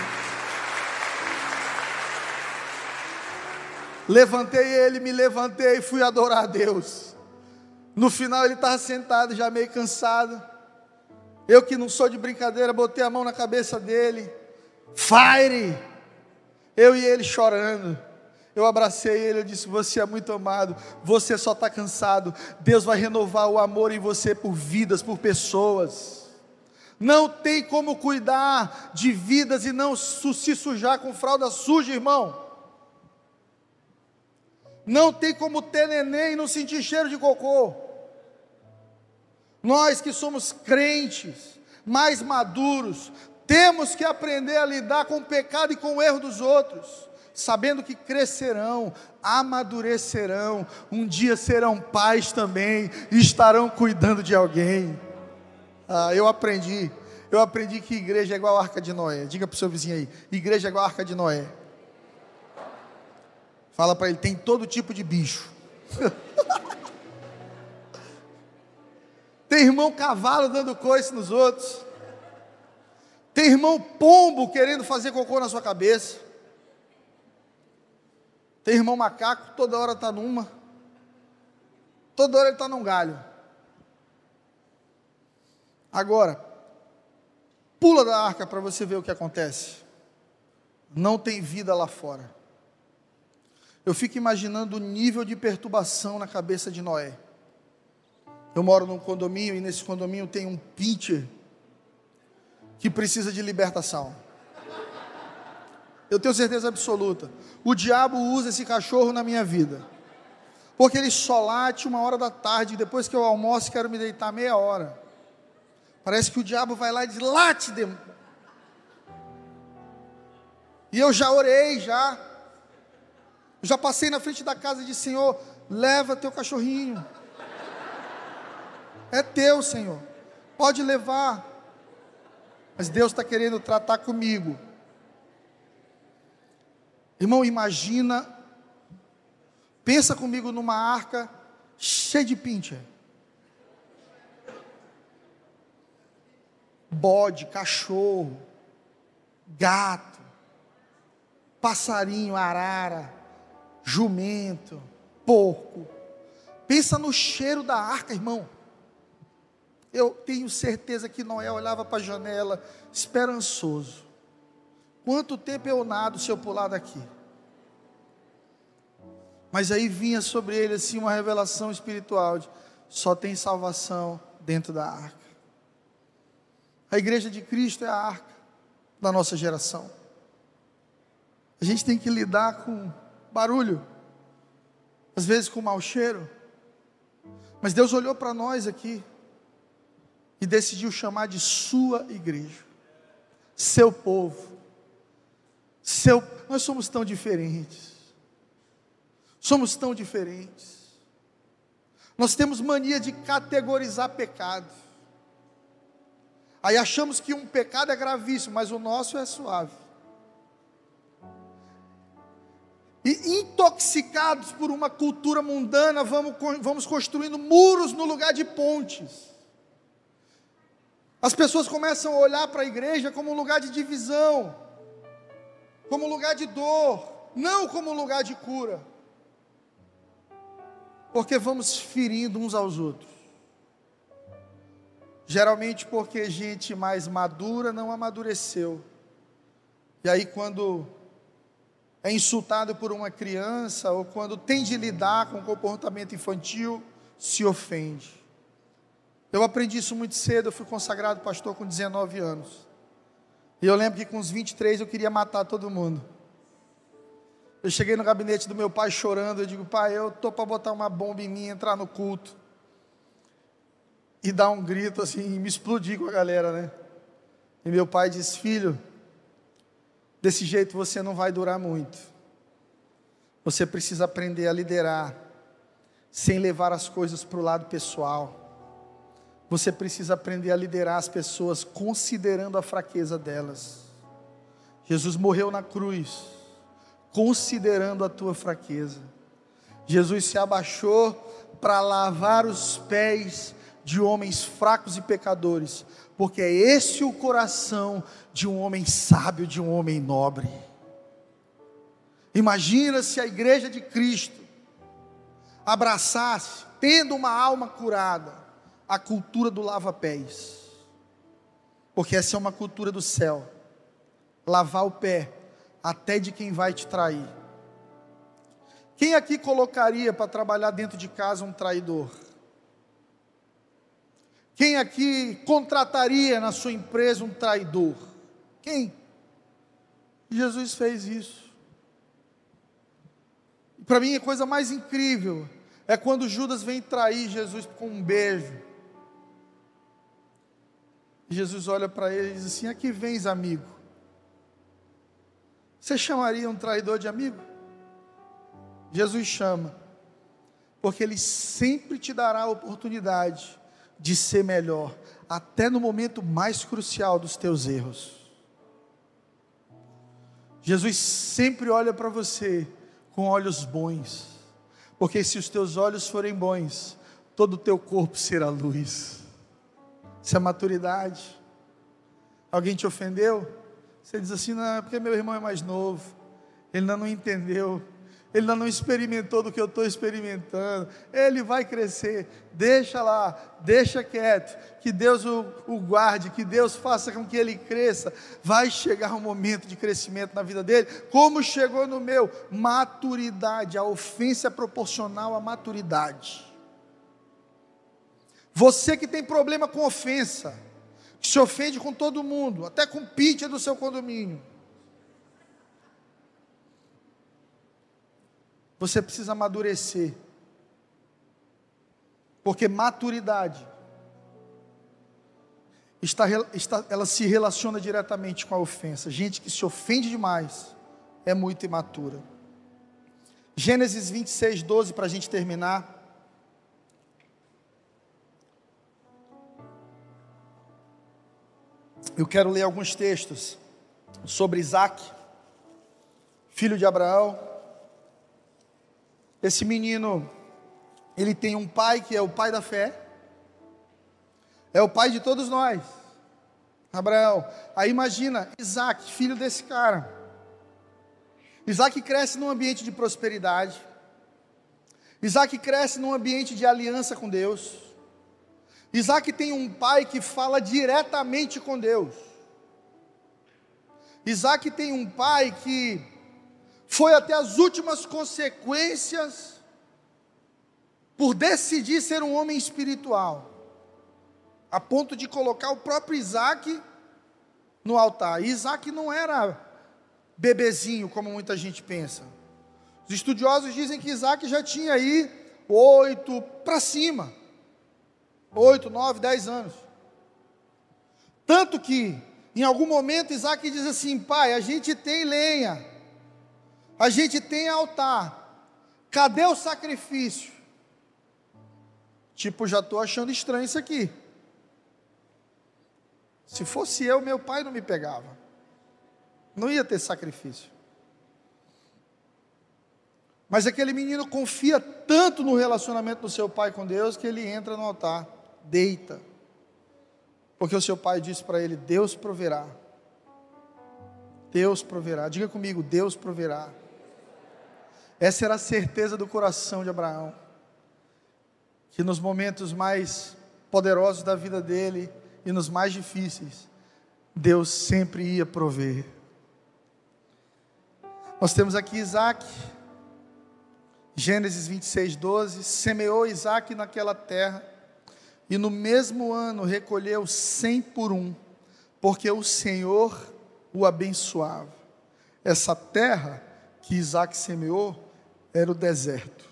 Levantei ele, me levantei e fui adorar a Deus. No final ele estava sentado, já meio cansado. Eu que não sou de brincadeira, botei a mão na cabeça dele. Fire! Eu e ele chorando. Eu abracei ele, eu disse: Você é muito amado, você só está cansado. Deus vai renovar o amor em você por vidas, por pessoas. Não tem como cuidar de vidas e não se sujar com fralda suja, irmão. Não tem como ter neném e não sentir cheiro de cocô. Nós que somos crentes, mais maduros, temos que aprender a lidar com o pecado e com o erro dos outros sabendo que crescerão, amadurecerão, um dia serão pais também e estarão cuidando de alguém. Ah, eu aprendi, eu aprendi que igreja é igual a arca de Noé. Diga para o seu vizinho aí: igreja é igual a arca de Noé. Fala para ele: tem todo tipo de bicho. (laughs) tem irmão cavalo dando coice nos outros. Tem irmão pombo querendo fazer cocô na sua cabeça. Tem irmão macaco, toda hora está numa. Toda hora ele está num galho. Agora, pula da arca para você ver o que acontece. Não tem vida lá fora. Eu fico imaginando o nível de perturbação na cabeça de Noé. Eu moro num condomínio e nesse condomínio tem um pincher que precisa de libertação. Eu tenho certeza absoluta. O diabo usa esse cachorro na minha vida. Porque ele só late uma hora da tarde, depois que eu almoço, quero me deitar meia hora. Parece que o diabo vai lá e diz: late, demônio. E eu já orei, já. Já passei na frente da casa e disse: Senhor, leva teu cachorrinho. É teu, Senhor. Pode levar. Mas Deus está querendo tratar comigo. Irmão, imagina. Pensa comigo numa arca cheia de pincher. Bode, cachorro, gato, passarinho, arara, jumento, porco. Pensa no cheiro da arca, irmão. Eu tenho certeza que Noé olhava para a janela esperançoso. Quanto tempo eu nado se eu pular daqui? Mas aí vinha sobre ele assim uma revelação espiritual de só tem salvação dentro da arca. A igreja de Cristo é a arca da nossa geração. A gente tem que lidar com barulho, às vezes com mau cheiro. Mas Deus olhou para nós aqui e decidiu chamar de sua igreja, seu povo. Seu, nós somos tão diferentes. Somos tão diferentes. Nós temos mania de categorizar pecado. Aí achamos que um pecado é gravíssimo, mas o nosso é suave. E intoxicados por uma cultura mundana, vamos, vamos construindo muros no lugar de pontes. As pessoas começam a olhar para a igreja como um lugar de divisão, como lugar de dor, não como lugar de cura. Porque vamos ferindo uns aos outros. Geralmente porque gente mais madura não amadureceu. E aí quando é insultado por uma criança ou quando tem de lidar com comportamento infantil, se ofende. Eu aprendi isso muito cedo, eu fui consagrado pastor com 19 anos. E eu lembro que com os 23 eu queria matar todo mundo. Eu cheguei no gabinete do meu pai chorando, eu digo, pai, eu tô para botar uma bomba em mim, entrar no culto. E dar um grito assim, me explodir com a galera, né? E meu pai disse, filho, desse jeito você não vai durar muito. Você precisa aprender a liderar, sem levar as coisas para o lado pessoal você precisa aprender a liderar as pessoas considerando a fraqueza delas. Jesus morreu na cruz, considerando a tua fraqueza. Jesus se abaixou para lavar os pés de homens fracos e pecadores, porque é esse o coração de um homem sábio, de um homem nobre. Imagina se a igreja de Cristo abraçasse, tendo uma alma curada, a cultura do lava-pés. Porque essa é uma cultura do céu. Lavar o pé, até de quem vai te trair. Quem aqui colocaria para trabalhar dentro de casa um traidor? Quem aqui contrataria na sua empresa um traidor? Quem? Jesus fez isso. Para mim a coisa mais incrível é quando Judas vem trair Jesus com um beijo. Jesus olha para ele e diz assim: Aqui vens, amigo. Você chamaria um traidor de amigo? Jesus chama, porque Ele sempre te dará a oportunidade de ser melhor, até no momento mais crucial dos teus erros. Jesus sempre olha para você com olhos bons, porque se os teus olhos forem bons, todo o teu corpo será luz. Isso é maturidade. Alguém te ofendeu? Você diz assim, não, é porque meu irmão é mais novo. Ele ainda não entendeu. Ele ainda não experimentou do que eu estou experimentando. Ele vai crescer. Deixa lá, deixa quieto. Que Deus o, o, guarde, que Deus faça com que ele cresça. Vai chegar um momento de crescimento na vida dele, como chegou no meu. Maturidade. A ofensa é proporcional à maturidade. Você que tem problema com ofensa, que se ofende com todo mundo, até com o pitcher do seu condomínio. Você precisa amadurecer Porque maturidade está, está, ela se relaciona diretamente com a ofensa. Gente que se ofende demais é muito imatura. Gênesis 26, 12, para a gente terminar. Eu quero ler alguns textos sobre Isaac, filho de Abraão. Esse menino, ele tem um pai que é o pai da fé, é o pai de todos nós, Abraão. Aí imagina, Isaac, filho desse cara. Isaac cresce num ambiente de prosperidade. Isaac cresce num ambiente de aliança com Deus. Isaac tem um pai que fala diretamente com Deus. Isaac tem um pai que foi até as últimas consequências por decidir ser um homem espiritual a ponto de colocar o próprio Isaac no altar. E Isaac não era bebezinho, como muita gente pensa. Os estudiosos dizem que Isaac já tinha aí oito para cima. Oito, nove, dez anos. Tanto que, em algum momento, Isaac diz assim: Pai, a gente tem lenha, a gente tem altar, cadê o sacrifício? Tipo, já estou achando estranho isso aqui. Se fosse eu, meu pai não me pegava. Não ia ter sacrifício. Mas aquele menino confia tanto no relacionamento do seu pai com Deus que ele entra no altar, deita. Porque o seu pai disse para ele: Deus proverá. Deus proverá. Diga comigo: Deus proverá. Essa era a certeza do coração de Abraão. Que nos momentos mais poderosos da vida dele, e nos mais difíceis, Deus sempre ia prover. Nós temos aqui Isaac, Gênesis 26, 12: semeou Isaac naquela terra, e no mesmo ano recolheu cem por um, porque o Senhor o abençoava. Essa terra que Isaac semeou era o deserto.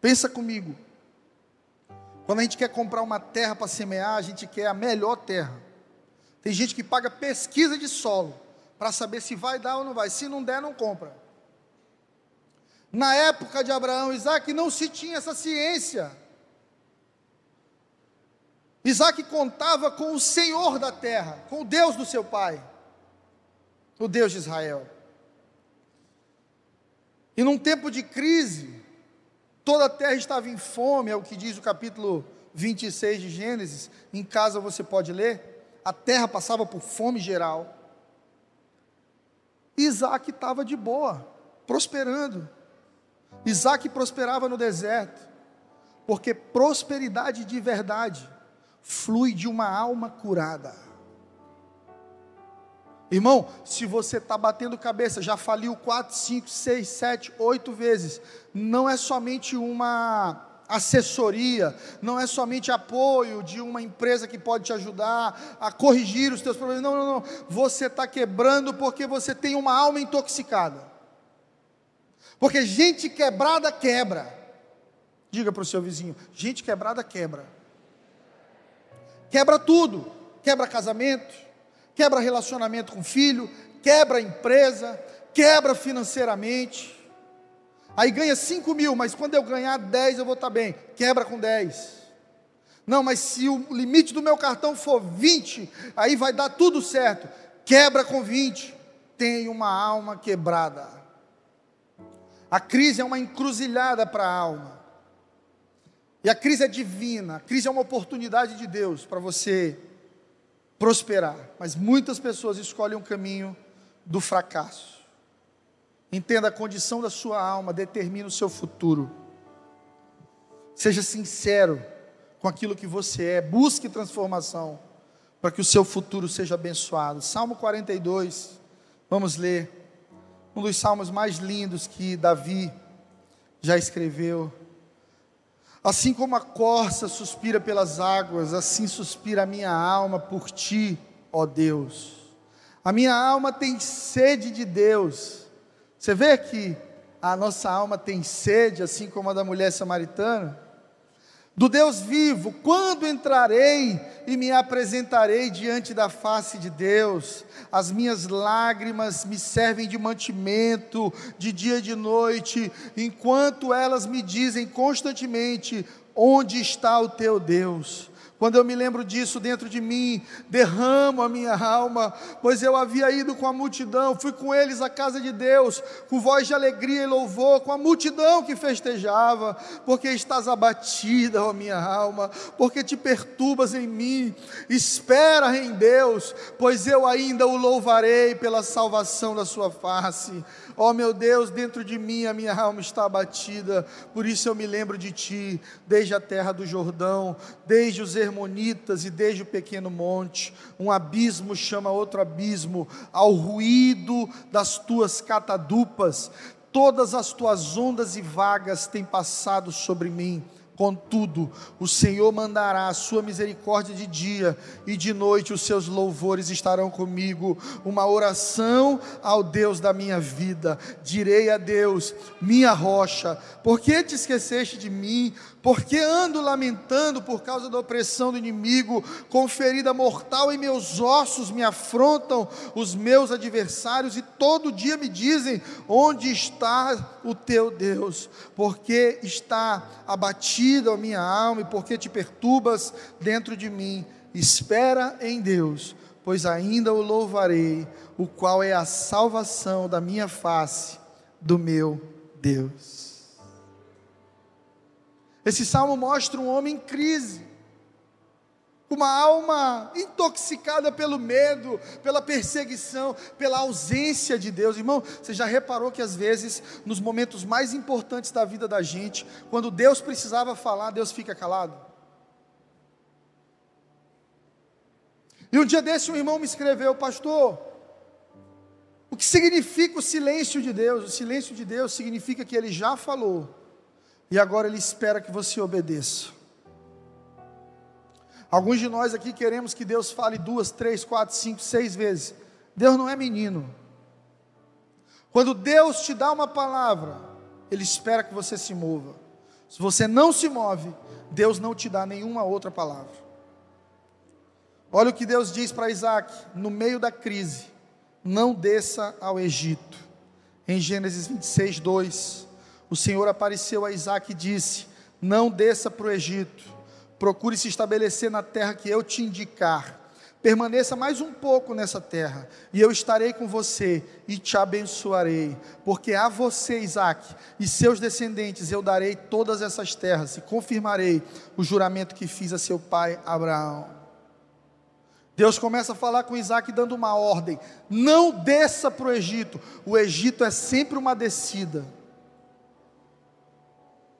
Pensa comigo, quando a gente quer comprar uma terra para semear, a gente quer a melhor terra. Tem gente que paga pesquisa de solo para saber se vai dar ou não vai. Se não der, não compra. Na época de Abraão e Isaac não se tinha essa ciência. Isaac contava com o Senhor da terra, com o Deus do seu pai, o Deus de Israel. E num tempo de crise, Toda a terra estava em fome, é o que diz o capítulo 26 de Gênesis. Em casa você pode ler. A terra passava por fome geral. Isaac estava de boa, prosperando. Isaac prosperava no deserto, porque prosperidade de verdade flui de uma alma curada. Irmão, se você está batendo cabeça, já faliu 4, 5, 6, 7, 8 vezes, não é somente uma assessoria, não é somente apoio de uma empresa que pode te ajudar a corrigir os teus problemas. Não, não, não. Você está quebrando porque você tem uma alma intoxicada. Porque gente quebrada quebra. Diga para o seu vizinho: gente quebrada quebra. Quebra tudo. Quebra casamento, quebra relacionamento com filho, quebra empresa, quebra financeiramente. Aí ganha 5 mil, mas quando eu ganhar 10 eu vou estar bem. Quebra com 10. Não, mas se o limite do meu cartão for 20, aí vai dar tudo certo. Quebra com 20. Tem uma alma quebrada. A crise é uma encruzilhada para a alma. E a crise é divina. A crise é uma oportunidade de Deus para você prosperar. Mas muitas pessoas escolhem o caminho do fracasso. Entenda a condição da sua alma, determina o seu futuro. Seja sincero com aquilo que você é, busque transformação para que o seu futuro seja abençoado. Salmo 42, vamos ler. Um dos salmos mais lindos que Davi já escreveu. Assim como a corça suspira pelas águas, assim suspira a minha alma por ti, ó Deus. A minha alma tem sede de Deus. Você vê que a nossa alma tem sede, assim como a da mulher samaritana? Do Deus vivo, quando entrarei e me apresentarei diante da face de Deus? As minhas lágrimas me servem de mantimento, de dia e de noite, enquanto elas me dizem constantemente: Onde está o teu Deus? Quando eu me lembro disso dentro de mim, derramo a minha alma, pois eu havia ido com a multidão, fui com eles à casa de Deus, com voz de alegria e louvor, com a multidão que festejava, porque estás abatida, ó minha alma, porque te perturbas em mim. Espera em Deus, pois eu ainda o louvarei pela salvação da sua face. Ó oh, meu Deus, dentro de mim a minha alma está abatida, por isso eu me lembro de ti, desde a terra do Jordão, desde os Hermonitas e desde o pequeno monte. Um abismo chama outro abismo, ao ruído das tuas catadupas, todas as tuas ondas e vagas têm passado sobre mim Contudo, o Senhor mandará a sua misericórdia de dia e de noite os seus louvores estarão comigo. Uma oração ao Deus da minha vida. Direi a Deus, minha rocha, por que te esqueceste de mim? Porque ando lamentando por causa da opressão do inimigo, com ferida mortal em meus ossos me afrontam os meus adversários e todo dia me dizem: Onde está o teu Deus? Porque está abatida a minha alma e porque te perturbas dentro de mim. Espera em Deus, pois ainda o louvarei, o qual é a salvação da minha face, do meu Deus. Esse salmo mostra um homem em crise, uma alma intoxicada pelo medo, pela perseguição, pela ausência de Deus. Irmão, você já reparou que às vezes, nos momentos mais importantes da vida da gente, quando Deus precisava falar, Deus fica calado? E um dia desse, um irmão me escreveu, pastor, o que significa o silêncio de Deus? O silêncio de Deus significa que ele já falou e agora Ele espera que você obedeça. Alguns de nós aqui queremos que Deus fale duas, três, quatro, cinco, seis vezes. Deus não é menino. Quando Deus te dá uma palavra, Ele espera que você se mova. Se você não se move, Deus não te dá nenhuma outra palavra. Olha o que Deus diz para Isaac no meio da crise: não desça ao Egito. Em Gênesis 26, 2 o Senhor apareceu a Isaac e disse: Não desça para o Egito, procure se estabelecer na terra que eu te indicar. Permaneça mais um pouco nessa terra, e eu estarei com você e te abençoarei, porque a você, Isaac, e seus descendentes eu darei todas essas terras e confirmarei o juramento que fiz a seu pai Abraão. Deus começa a falar com Isaac dando uma ordem: não desça para o Egito, o Egito é sempre uma descida.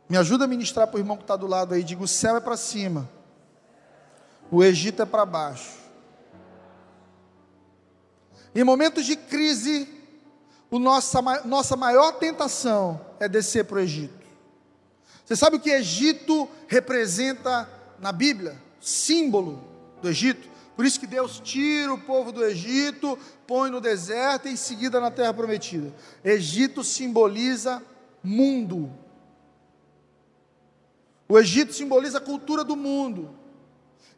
Me ajuda a ministrar para o irmão que está do lado aí. Diga: o céu é para cima, o Egito é para baixo. Em momentos de crise, o nossa, nossa maior tentação é descer para o Egito. Você sabe o que Egito representa na Bíblia? Símbolo do Egito. Por isso que Deus tira o povo do Egito, põe no deserto e em seguida na terra prometida. Egito simboliza mundo. O Egito simboliza a cultura do mundo.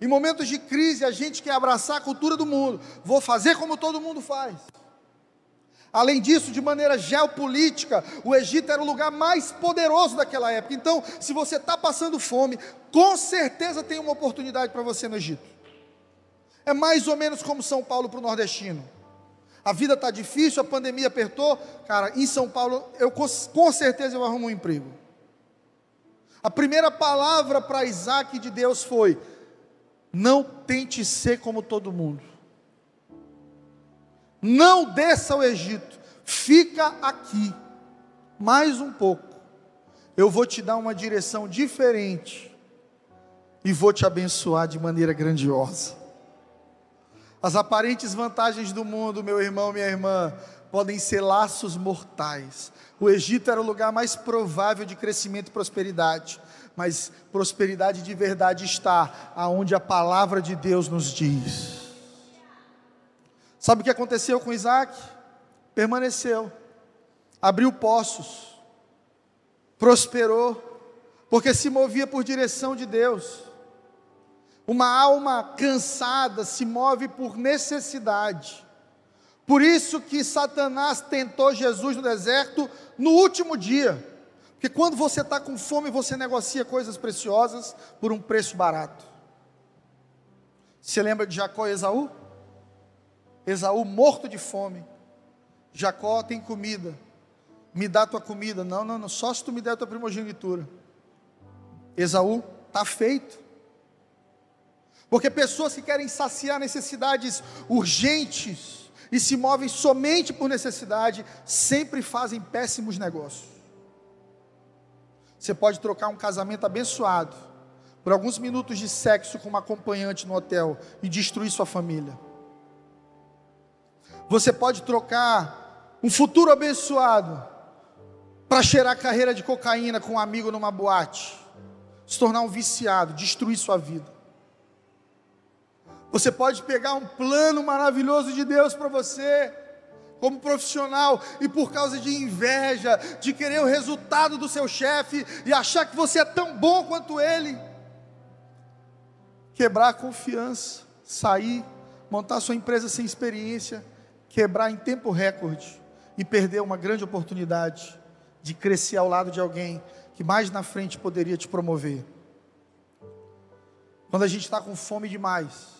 Em momentos de crise, a gente quer abraçar a cultura do mundo. Vou fazer como todo mundo faz. Além disso, de maneira geopolítica, o Egito era o lugar mais poderoso daquela época. Então, se você está passando fome, com certeza tem uma oportunidade para você no Egito. É mais ou menos como São Paulo para o nordestino. A vida está difícil, a pandemia apertou. Cara, em São Paulo, eu com certeza eu arrumo um emprego. A primeira palavra para Isaac de Deus foi: não tente ser como todo mundo. Não desça ao Egito, fica aqui, mais um pouco. Eu vou te dar uma direção diferente e vou te abençoar de maneira grandiosa. As aparentes vantagens do mundo, meu irmão, minha irmã, podem ser laços mortais. O Egito era o lugar mais provável de crescimento e prosperidade, mas prosperidade de verdade está aonde a palavra de Deus nos diz. Sabe o que aconteceu com Isaac? Permaneceu, abriu poços, prosperou, porque se movia por direção de Deus. Uma alma cansada se move por necessidade. Por isso que Satanás tentou Jesus no deserto no último dia. Porque quando você está com fome, você negocia coisas preciosas por um preço barato. Você lembra de Jacó e Esaú? Esaú morto de fome. Jacó tem comida. Me dá tua comida. Não, não, não. Só se tu me der tua primogenitura. Esaú está feito. Porque pessoas que querem saciar necessidades urgentes e se movem somente por necessidade, sempre fazem péssimos negócios. Você pode trocar um casamento abençoado por alguns minutos de sexo com uma acompanhante no hotel e destruir sua família. Você pode trocar um futuro abençoado para cheirar carreira de cocaína com um amigo numa boate, se tornar um viciado, destruir sua vida. Você pode pegar um plano maravilhoso de Deus para você, como profissional, e por causa de inveja, de querer o resultado do seu chefe e achar que você é tão bom quanto ele, quebrar a confiança, sair, montar sua empresa sem experiência, quebrar em tempo recorde e perder uma grande oportunidade de crescer ao lado de alguém que mais na frente poderia te promover. Quando a gente está com fome demais,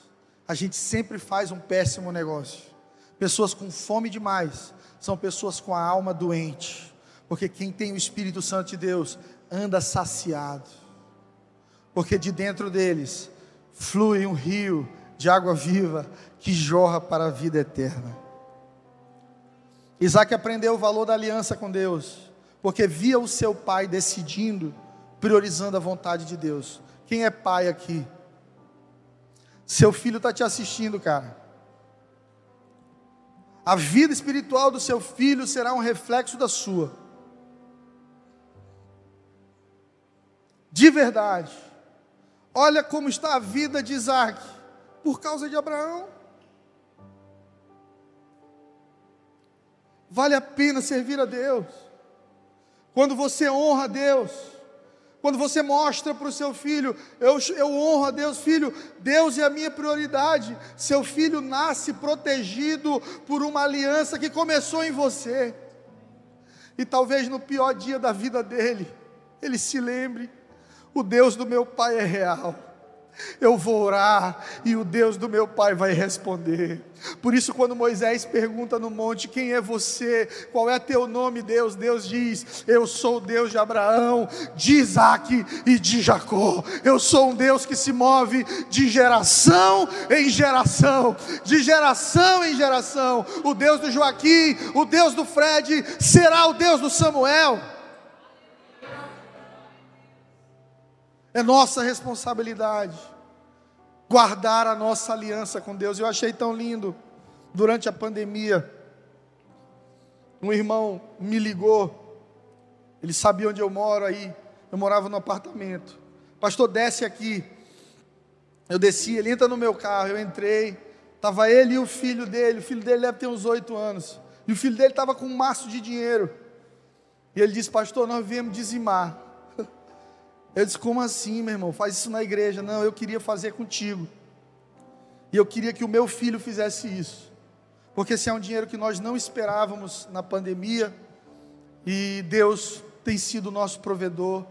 a gente sempre faz um péssimo negócio. Pessoas com fome demais são pessoas com a alma doente, porque quem tem o Espírito Santo de Deus anda saciado, porque de dentro deles flui um rio de água viva que jorra para a vida eterna. Isaac aprendeu o valor da aliança com Deus, porque via o seu pai decidindo, priorizando a vontade de Deus. Quem é pai aqui? Seu filho está te assistindo, cara. A vida espiritual do seu filho será um reflexo da sua. De verdade. Olha como está a vida de Isaac, por causa de Abraão. Vale a pena servir a Deus. Quando você honra a Deus, quando você mostra para o seu filho, eu, eu honro a Deus, filho, Deus é a minha prioridade. Seu filho nasce protegido por uma aliança que começou em você. E talvez no pior dia da vida dele, ele se lembre: o Deus do meu pai é real eu vou orar e o Deus do meu pai vai responder. Por isso, quando Moisés pergunta no monte: Quem é você? Qual é teu nome, Deus? Deus diz: Eu sou o Deus de Abraão, de Isaac e de Jacó. Eu sou um Deus que se move de geração em geração, de geração em geração. O Deus do Joaquim, o Deus do Fred, será o Deus do Samuel. É nossa responsabilidade guardar a nossa aliança com Deus. Eu achei tão lindo durante a pandemia. Um irmão me ligou, ele sabia onde eu moro aí, eu morava no apartamento. Pastor, desce aqui. Eu desci, ele entra no meu carro, eu entrei. Estava ele e o filho dele, o filho dele deve ter uns oito anos. E o filho dele estava com um maço de dinheiro. E ele disse, pastor, nós viemos dizimar. Eu disse: Como assim, meu irmão? Faz isso na igreja. Não, eu queria fazer contigo. E eu queria que o meu filho fizesse isso. Porque esse é um dinheiro que nós não esperávamos na pandemia. E Deus tem sido o nosso provedor.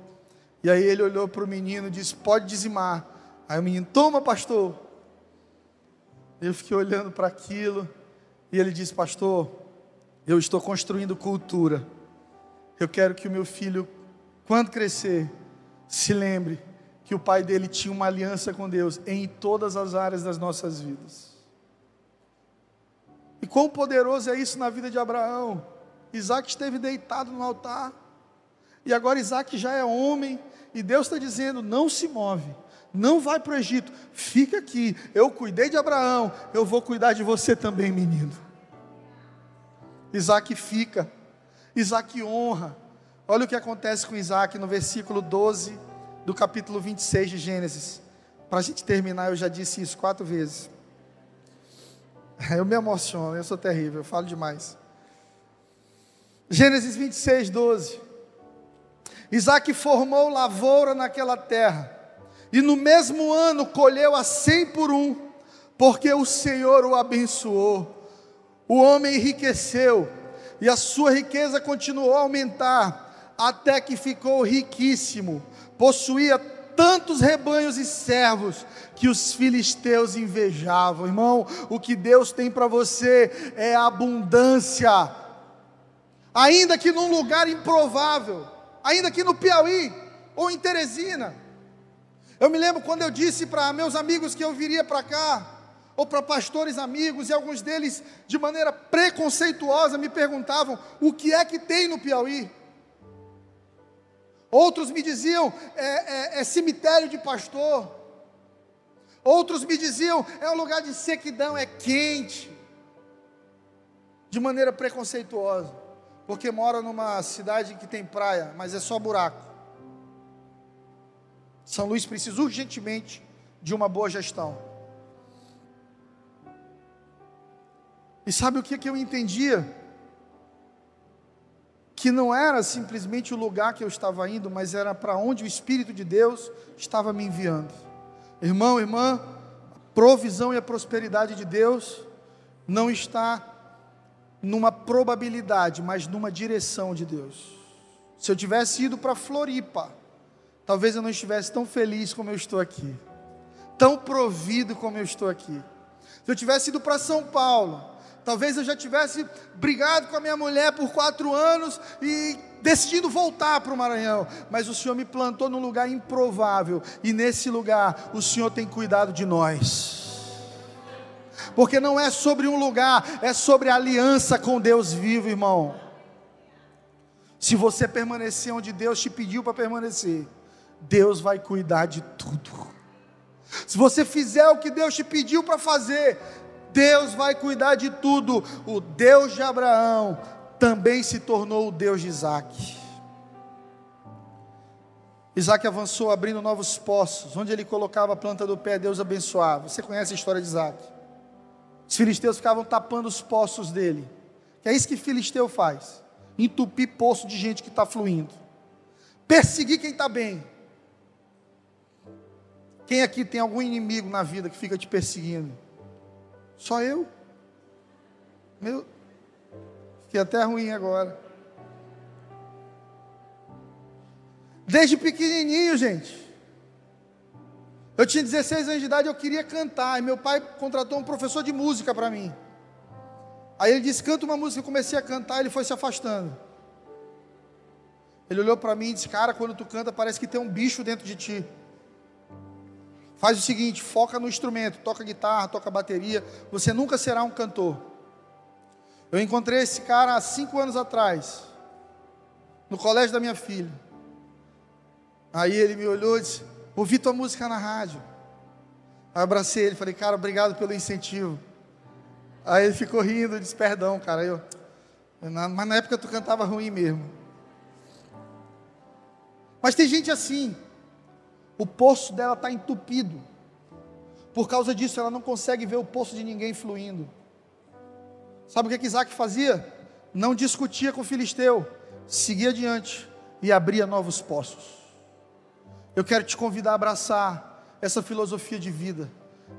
E aí ele olhou para o menino e disse: Pode dizimar. Aí o menino: Toma, pastor. Eu fiquei olhando para aquilo. E ele disse: Pastor, eu estou construindo cultura. Eu quero que o meu filho, quando crescer, se lembre que o pai dele tinha uma aliança com Deus em todas as áreas das nossas vidas. E quão poderoso é isso na vida de Abraão. Isaac esteve deitado no altar, e agora Isaac já é homem, e Deus está dizendo: não se move, não vai para o Egito, fica aqui. Eu cuidei de Abraão, eu vou cuidar de você também, menino. Isaac fica, Isaac honra, Olha o que acontece com Isaac no versículo 12 do capítulo 26 de Gênesis. Para a gente terminar, eu já disse isso quatro vezes. (laughs) Eu me emociono, eu sou terrível, eu falo demais. Gênesis 26, 12. Isaac formou lavoura naquela terra, e no mesmo ano colheu a cem por um, porque o Senhor o abençoou. O homem enriqueceu, e a sua riqueza continuou a aumentar, até que ficou riquíssimo, possuía tantos rebanhos e servos que os filisteus invejavam. Irmão, o que Deus tem para você é abundância, ainda que num lugar improvável, ainda que no Piauí ou em Teresina. Eu me lembro quando eu disse para meus amigos que eu viria para cá, ou para pastores amigos, e alguns deles, de maneira preconceituosa, me perguntavam: o que é que tem no Piauí? Outros me diziam: é, é, é cemitério de pastor. Outros me diziam: é um lugar de sequidão, é quente. De maneira preconceituosa, porque mora numa cidade que tem praia, mas é só buraco. São Luís precisa urgentemente de uma boa gestão. E sabe o que, que eu entendia? Que não era simplesmente o lugar que eu estava indo, mas era para onde o Espírito de Deus estava me enviando. Irmão, irmã, a provisão e a prosperidade de Deus não está numa probabilidade, mas numa direção de Deus. Se eu tivesse ido para Floripa, talvez eu não estivesse tão feliz como eu estou aqui, tão provido como eu estou aqui. Se eu tivesse ido para São Paulo, Talvez eu já tivesse brigado com a minha mulher por quatro anos e decidindo voltar para o Maranhão, mas o Senhor me plantou num lugar improvável, e nesse lugar o Senhor tem cuidado de nós. Porque não é sobre um lugar, é sobre aliança com Deus vivo, irmão. Se você permanecer onde Deus te pediu para permanecer, Deus vai cuidar de tudo. Se você fizer o que Deus te pediu para fazer, Deus vai cuidar de tudo. O Deus de Abraão também se tornou o Deus de Isaac. Isaac avançou abrindo novos poços, onde ele colocava a planta do pé, Deus abençoava. Você conhece a história de Isaac? Os filisteus ficavam tapando os poços dele. É isso que filisteu faz: entupir poço de gente que está fluindo, perseguir quem está bem. Quem aqui tem algum inimigo na vida que fica te perseguindo? Só eu? Meu, fiquei até ruim agora. Desde pequenininho, gente. Eu tinha 16 anos de idade, eu queria cantar. E meu pai contratou um professor de música para mim. Aí ele disse: canta uma música. Eu comecei a cantar, ele foi se afastando. Ele olhou para mim e disse: Cara, quando tu canta, parece que tem um bicho dentro de ti. Faz o seguinte: foca no instrumento, toca guitarra, toca bateria, você nunca será um cantor. Eu encontrei esse cara há cinco anos atrás, no colégio da minha filha. Aí ele me olhou e disse: Ouvi tua música na rádio. Aí eu abracei ele, falei: Cara, obrigado pelo incentivo. Aí ele ficou rindo, disse: Perdão, cara. Eu, mas na época tu cantava ruim mesmo. Mas tem gente assim, o poço dela está entupido. Por causa disso, ela não consegue ver o poço de ninguém fluindo. Sabe o que, que Isaac fazia? Não discutia com o filisteu, seguia adiante e abria novos poços. Eu quero te convidar a abraçar essa filosofia de vida.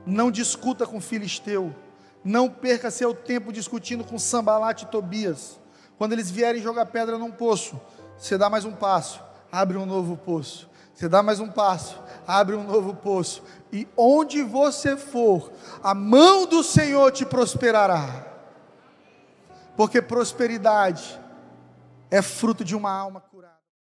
Não discuta com o filisteu. Não perca seu tempo discutindo com Sambalat e Tobias. Quando eles vierem jogar pedra num poço, você dá mais um passo, abre um novo poço. Você dá mais um passo, abre um novo poço, e onde você for, a mão do Senhor te prosperará. Porque prosperidade é fruto de uma alma.